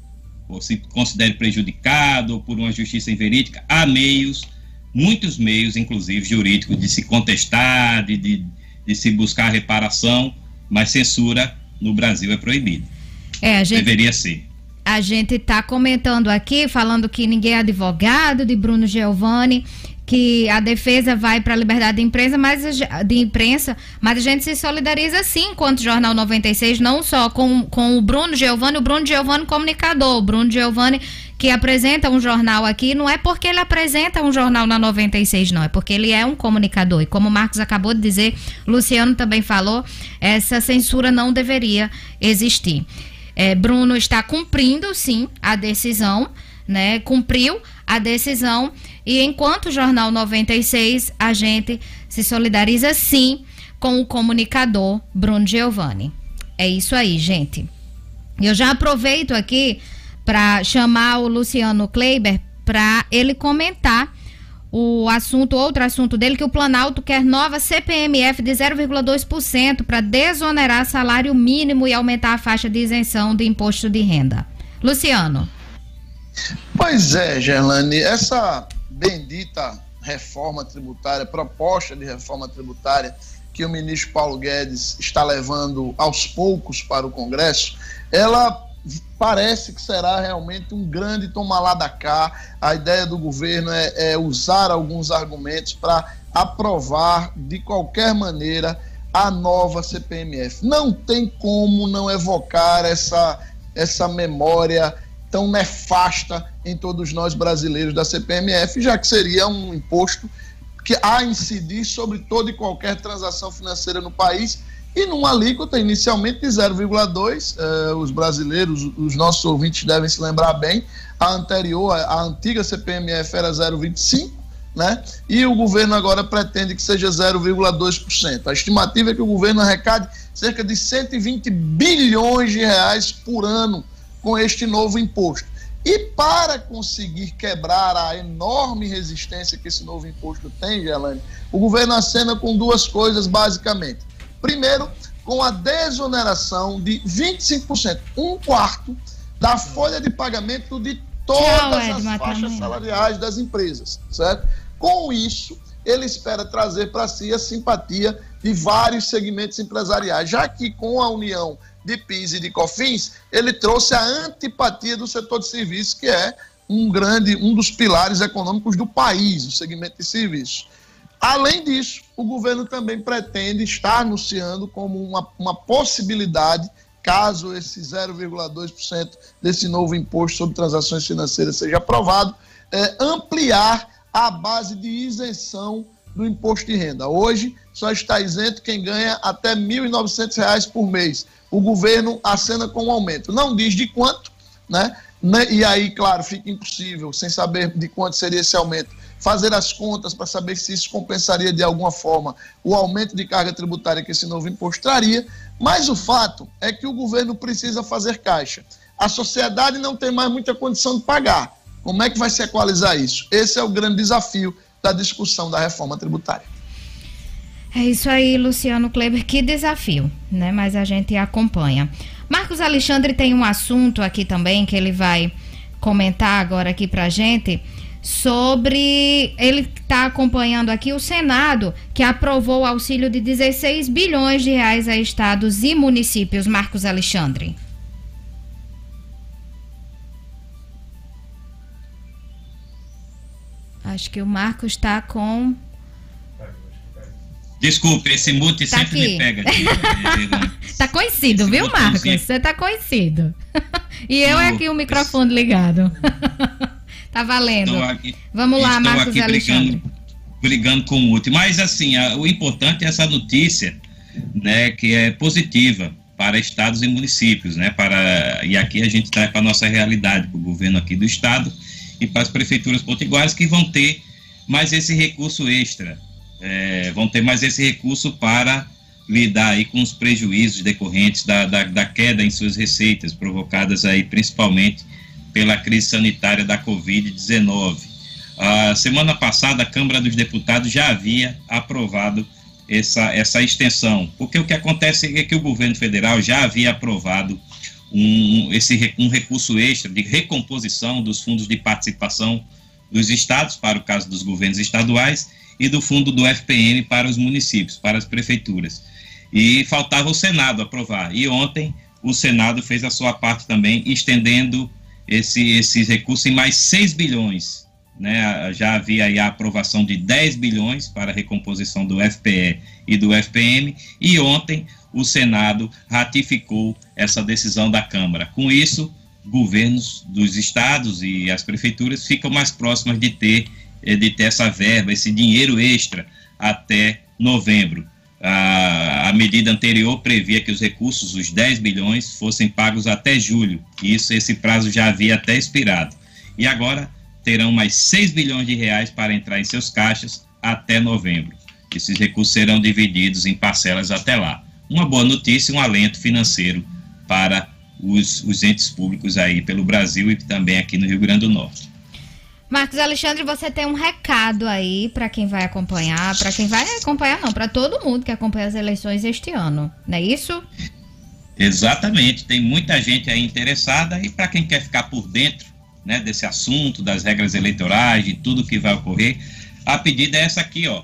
ou se considere prejudicado por uma justiça inverídica, há meios, muitos meios, inclusive jurídicos, de se contestar, de, de, de se buscar reparação, mas censura no Brasil é proibida. É, gente, Deveria ser. A gente está comentando aqui, falando que ninguém é advogado de Bruno Giovanni, que a defesa vai para a liberdade de imprensa, mas de imprensa, mas a gente se solidariza sim enquanto Jornal 96, não só com, com o Bruno Giovanni, o Bruno Giovanni comunicador, o Bruno Giovanni que apresenta um jornal aqui, não é porque ele apresenta um jornal na 96, não, é porque ele é um comunicador. E como o Marcos acabou de dizer, Luciano também falou, essa censura não deveria existir. É, Bruno está cumprindo, sim, a decisão, né? Cumpriu a decisão. E enquanto o Jornal 96, a gente se solidariza, sim, com o comunicador Bruno Giovanni. É isso aí, gente. Eu já aproveito aqui para chamar o Luciano Kleiber para ele comentar o assunto, outro assunto dele, que o Planalto quer nova CPMF de 0,2% para desonerar salário mínimo e aumentar a faixa de isenção de imposto de renda. Luciano. Pois é, Gerlane, essa bendita reforma tributária, proposta de reforma tributária que o ministro Paulo Guedes está levando aos poucos para o Congresso, ela parece que será realmente um grande tomar lá da cá. A ideia do governo é, é usar alguns argumentos para aprovar de qualquer maneira a nova CPMF. Não tem como não evocar essa, essa memória tão nefasta em todos nós brasileiros da CPMF, já que seria um imposto que a incidir sobre toda e qualquer transação financeira no país e numa alíquota inicialmente de 0,2. Eh, os brasileiros, os nossos ouvintes devem se lembrar bem, a anterior, a antiga CPMF era 0,25. Né? E o governo agora pretende que seja 0,2%. A estimativa é que o governo arrecade cerca de 120 bilhões de reais por ano com este novo imposto. E para conseguir quebrar a enorme resistência que esse novo imposto tem, Gelane, o governo acena com duas coisas basicamente. Primeiro, com a desoneração de 25%, um quarto da folha de pagamento de todas as faixas salariais das empresas, certo? Com isso, ele espera trazer para si a simpatia de vários segmentos empresariais, já que com a união de PIS e de COFINS, ele trouxe a antipatia do setor de serviços, que é um grande, um dos pilares econômicos do país, o segmento de serviços. Além disso, o governo também pretende estar anunciando como uma, uma possibilidade, caso esse 0,2% desse novo imposto sobre transações financeiras seja aprovado, é, ampliar a base de isenção do imposto de renda. Hoje só está isento quem ganha até R$ 1.900 por mês. O governo acena com um aumento. Não diz de quanto, né? né? E aí, claro, fica impossível, sem saber de quanto seria esse aumento, fazer as contas para saber se isso compensaria de alguma forma o aumento de carga tributária que esse novo imposto traria, mas o fato é que o governo precisa fazer caixa. A sociedade não tem mais muita condição de pagar. Como é que vai se equalizar isso? Esse é o grande desafio da discussão da reforma tributária. É isso aí, Luciano Kleber, que desafio, né? Mas a gente acompanha. Marcos Alexandre tem um assunto aqui também que ele vai comentar agora aqui pra gente sobre ele está acompanhando aqui o Senado que aprovou o auxílio de 16 bilhões de reais a estados e municípios. Marcos Alexandre. Acho que o Marcos está com. Desculpe, esse mute tá sempre aqui. me pega. tá conhecido, esse viu, Marcos? Você tá conhecido. e eu é aqui o microfone ligado. tá valendo. Aqui, Vamos lá, Marcos aqui Alexandre. Brigando, brigando com o mute. Mas, assim, a, o importante é essa notícia, né, que é positiva para estados e municípios, né, para, e aqui a gente traz para a nossa realidade, para o governo aqui do estado, e para as prefeituras potiguares que vão ter mais esse recurso extra, é, vão ter mais esse recurso para lidar aí com os prejuízos decorrentes da, da, da, queda em suas receitas, provocadas aí principalmente pela crise sanitária da Covid-19. A semana passada, a Câmara dos Deputados já havia aprovado essa, essa extensão, porque o que acontece é que o governo federal já havia aprovado um, esse, um recurso extra de recomposição dos fundos de participação dos estados, para o caso dos governos estaduais, e do fundo do FPM para os municípios, para as prefeituras. E faltava o Senado aprovar. E ontem o Senado fez a sua parte também, estendendo esse, esse recurso em mais 6 bilhões. Né? Já havia aí a aprovação de 10 bilhões para a recomposição do FPE e do FPM, e ontem o Senado ratificou essa decisão da Câmara. Com isso, governos dos estados e as prefeituras ficam mais próximas de ter, eh, de ter essa verba, esse dinheiro extra até novembro. A, a, medida anterior previa que os recursos, os 10 bilhões, fossem pagos até julho. Isso, esse prazo já havia até expirado. E agora terão mais 6 bilhões de reais para entrar em seus caixas até novembro. Esses recursos serão divididos em parcelas até lá uma boa notícia, um alento financeiro para os, os entes públicos aí pelo Brasil e também aqui no Rio Grande do Norte. Marcos Alexandre, você tem um recado aí para quem vai acompanhar, para quem vai acompanhar não, para todo mundo que acompanha as eleições este ano, não é isso? Exatamente, tem muita gente aí interessada e para quem quer ficar por dentro, né, desse assunto, das regras eleitorais, de tudo que vai ocorrer, a pedida é essa aqui, ó,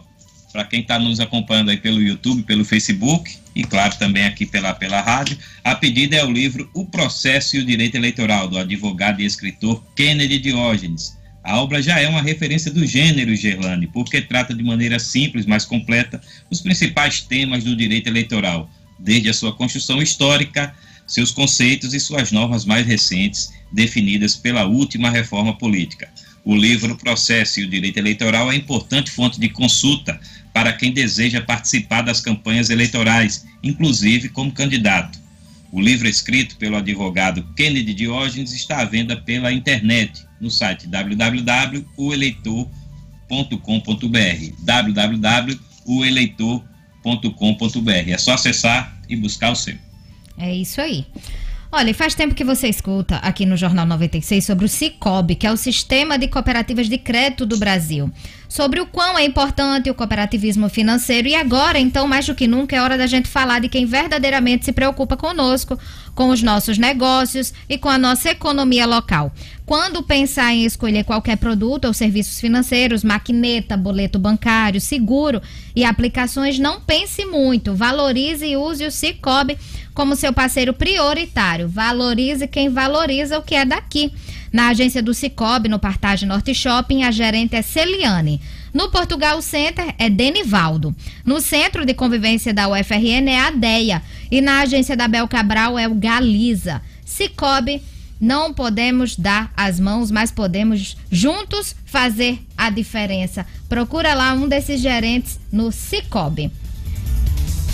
para quem está nos acompanhando aí pelo YouTube, pelo Facebook, e, claro, também aqui pela, pela rádio. A pedida é o livro O Processo e o Direito Eleitoral, do advogado e escritor Kennedy Diógenes. A obra já é uma referência do gênero Gerlane, porque trata de maneira simples, mas completa, os principais temas do direito eleitoral, desde a sua construção histórica, seus conceitos e suas normas mais recentes, definidas pela última reforma política. O livro Processo e o Direito Eleitoral é importante fonte de consulta para quem deseja participar das campanhas eleitorais, inclusive como candidato. O livro escrito pelo advogado Kennedy Diógenes está à venda pela internet no site www.oeleitor.com.br www.oeleitor.com.br É só acessar e buscar o seu. É isso aí. Olha, faz tempo que você escuta aqui no Jornal 96 sobre o Cicobi, que é o Sistema de Cooperativas de Crédito do Brasil sobre o quão é importante o cooperativismo financeiro. E agora, então, mais do que nunca, é hora da gente falar de quem verdadeiramente se preocupa conosco, com os nossos negócios e com a nossa economia local. Quando pensar em escolher qualquer produto ou serviços financeiros, maquineta, boleto bancário, seguro e aplicações, não pense muito. Valorize e use o Cicobi como seu parceiro prioritário. Valorize quem valoriza o que é daqui. Na agência do Cicobi, no Partage Norte Shopping, a gerente é Celiane. No Portugal Center é Denivaldo. No Centro de Convivência da UFRN é a Deia. E na agência da Bel Cabral é o Galiza. Cicobi, não podemos dar as mãos, mas podemos juntos fazer a diferença. Procura lá um desses gerentes no Cicobi.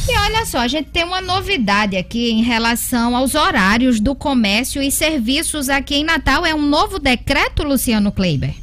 E olha só, a gente tem uma novidade aqui em relação aos horários do comércio e serviços aqui em Natal. É um novo decreto, Luciano Kleiber?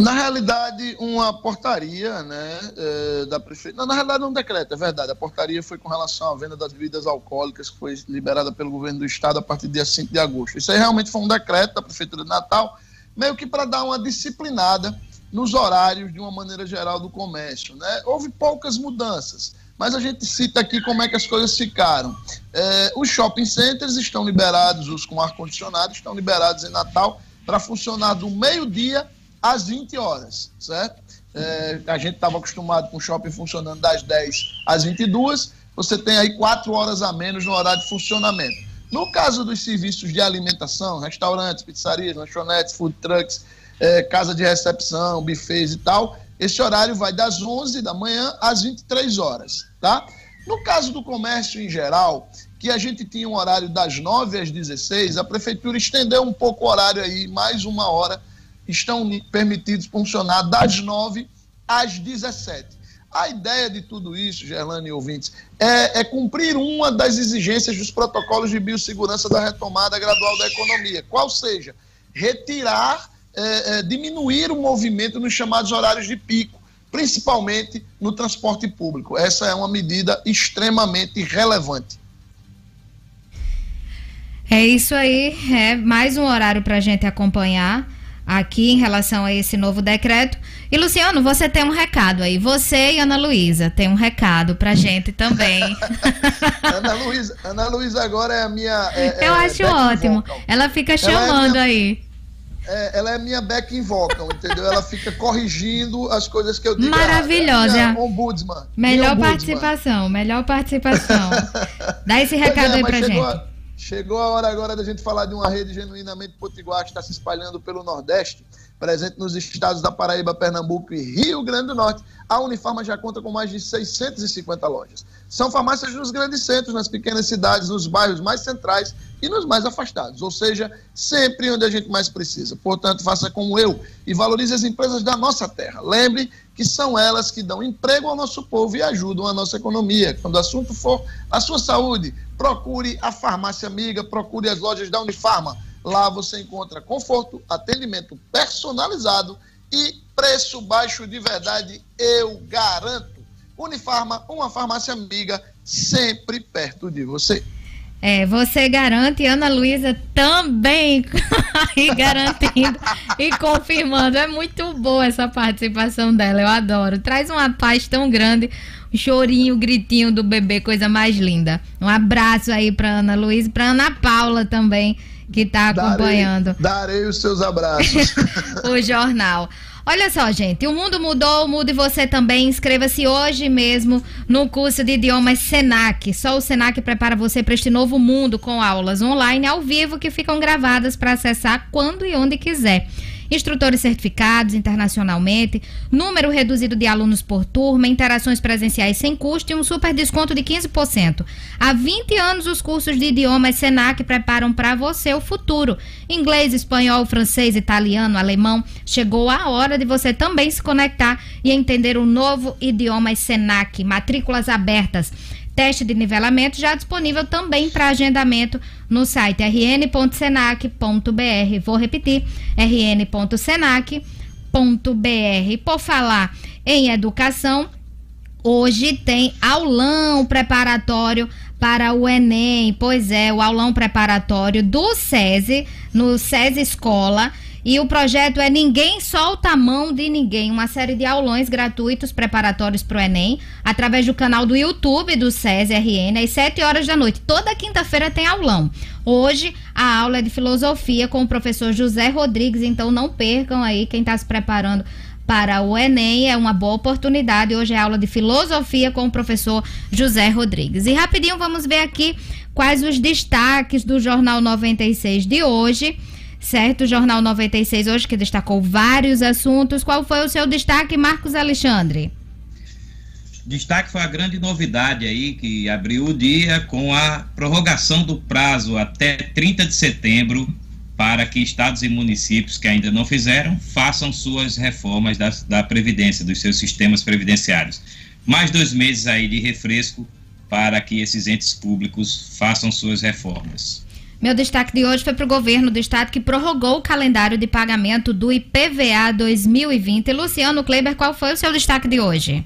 Na realidade, uma portaria né, é, da prefeitura. Na realidade, um decreto, é verdade. A portaria foi com relação à venda das bebidas alcoólicas, que foi liberada pelo governo do estado a partir do dia 5 de agosto. Isso aí realmente foi um decreto da Prefeitura de Natal, meio que para dar uma disciplinada nos horários de uma maneira geral do comércio. Né? Houve poucas mudanças, mas a gente cita aqui como é que as coisas ficaram. É, os shopping centers estão liberados, os com ar-condicionado estão liberados em Natal para funcionar do meio-dia às 20 horas, certo? É, a gente estava acostumado com o shopping funcionando das 10 às 22, você tem aí quatro horas a menos no horário de funcionamento. No caso dos serviços de alimentação, restaurantes, pizzarias, lanchonetes, food trucks, é, casa de recepção, buffets e tal, esse horário vai das 11 da manhã às 23 horas, tá? No caso do comércio em geral, que a gente tinha um horário das 9 às 16, a prefeitura estendeu um pouco o horário aí, mais uma hora, estão permitidos funcionar das 9 às 17. A ideia de tudo isso, Gerlane e ouvintes, é, é, cumprir uma das exigências dos protocolos de biossegurança da retomada gradual da economia, qual seja, retirar, é, é, diminuir o movimento nos chamados horários de pico, principalmente no transporte público. Essa é uma medida extremamente relevante. É isso aí, é mais um horário para a gente acompanhar aqui em relação a esse novo decreto. E Luciano, você tem um recado aí. Você e Ana Luísa tem um recado pra gente também. Ana Luísa, Ana Luísa agora é a minha. É, Eu é, acho ótimo. Vocal. Ela fica chamando ela é minha, aí. É, ela é minha back in vocal, entendeu? Ela fica corrigindo as coisas que eu digo. Maravilhosa. É ombudsman. Melhor ombudsman. participação, melhor participação. Dá esse recado é, aí pra gente. A, chegou a hora agora da gente falar de uma rede genuinamente potiguar que está se espalhando pelo Nordeste presente nos estados da Paraíba, Pernambuco e Rio Grande do Norte, a Unifarma já conta com mais de 650 lojas. São farmácias nos grandes centros, nas pequenas cidades, nos bairros mais centrais e nos mais afastados, ou seja, sempre onde a gente mais precisa. Portanto, faça como eu e valorize as empresas da nossa terra. Lembre que são elas que dão emprego ao nosso povo e ajudam a nossa economia. Quando o assunto for a sua saúde, procure a farmácia amiga, procure as lojas da Unifarma Lá você encontra conforto, atendimento personalizado e preço baixo de verdade, eu garanto. Unifarma, uma farmácia amiga, sempre perto de você. É, você garante, Ana Luísa também e garantindo e confirmando. É muito boa essa participação dela, eu adoro. Traz uma paz tão grande, o chorinho, o gritinho do bebê, coisa mais linda. Um abraço aí para Ana Luísa e para Ana Paula também que está acompanhando. Darei, darei, os seus abraços. o jornal. Olha só, gente, o mundo mudou, mude você também. Inscreva-se hoje mesmo no curso de idiomas Senac. Só o Senac prepara você para este novo mundo com aulas online ao vivo que ficam gravadas para acessar quando e onde quiser instrutores certificados internacionalmente, número reduzido de alunos por turma, interações presenciais sem custo e um super desconto de 15%. Há 20 anos, os cursos de idiomas Senac preparam para você o futuro. Inglês, espanhol, francês, italiano, alemão. Chegou a hora de você também se conectar e entender o novo idioma Senac. Matrículas abertas. Teste de nivelamento já disponível também para agendamento no site rn.senac.br. Vou repetir: rn.senac.br. Por falar em educação, hoje tem aulão preparatório para o Enem. Pois é, o aulão preparatório do SESI, no SESI Escola e o projeto é Ninguém Solta a Mão de Ninguém, uma série de aulões gratuitos preparatórios para o Enem, através do canal do YouTube do SESI RN, às 7 horas da noite. Toda quinta-feira tem aulão. Hoje a aula é de filosofia com o professor José Rodrigues, então não percam aí quem está se preparando para o Enem, é uma boa oportunidade. Hoje é aula de filosofia com o professor José Rodrigues. E rapidinho vamos ver aqui quais os destaques do Jornal 96 de hoje certo? Jornal 96 hoje que destacou vários assuntos. Qual foi o seu destaque, Marcos Alexandre? Destaque foi a grande novidade aí que abriu o dia com a prorrogação do prazo até 30 de setembro para que estados e municípios que ainda não fizeram façam suas reformas da, da Previdência, dos seus sistemas previdenciários. Mais dois meses aí de refresco para que esses entes públicos façam suas reformas. Meu destaque de hoje foi para o governo do estado que prorrogou o calendário de pagamento do IPVA 2020. Luciano Kleber, qual foi o seu destaque de hoje?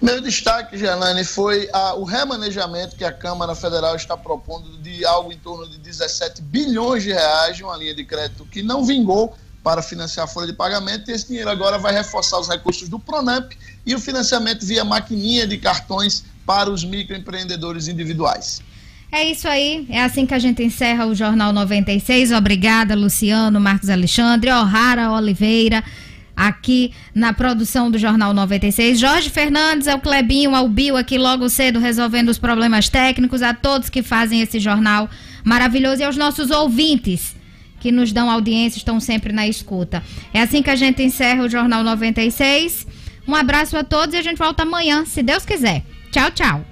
Meu destaque, Gelane, foi a, o remanejamento que a Câmara Federal está propondo de algo em torno de 17 bilhões de reais de uma linha de crédito que não vingou para financiar a folha de pagamento e esse dinheiro agora vai reforçar os recursos do Pronamp e o financiamento via maquininha de cartões para os microempreendedores individuais. É isso aí, é assim que a gente encerra o Jornal 96. Obrigada, Luciano, Marcos Alexandre, O'Hara Oliveira, aqui na produção do Jornal 96. Jorge Fernandes, ao Clebinho, ao Bio, aqui logo cedo resolvendo os problemas técnicos, a todos que fazem esse jornal maravilhoso e aos nossos ouvintes que nos dão audiência, estão sempre na escuta. É assim que a gente encerra o Jornal 96. Um abraço a todos e a gente volta amanhã, se Deus quiser. Tchau, tchau.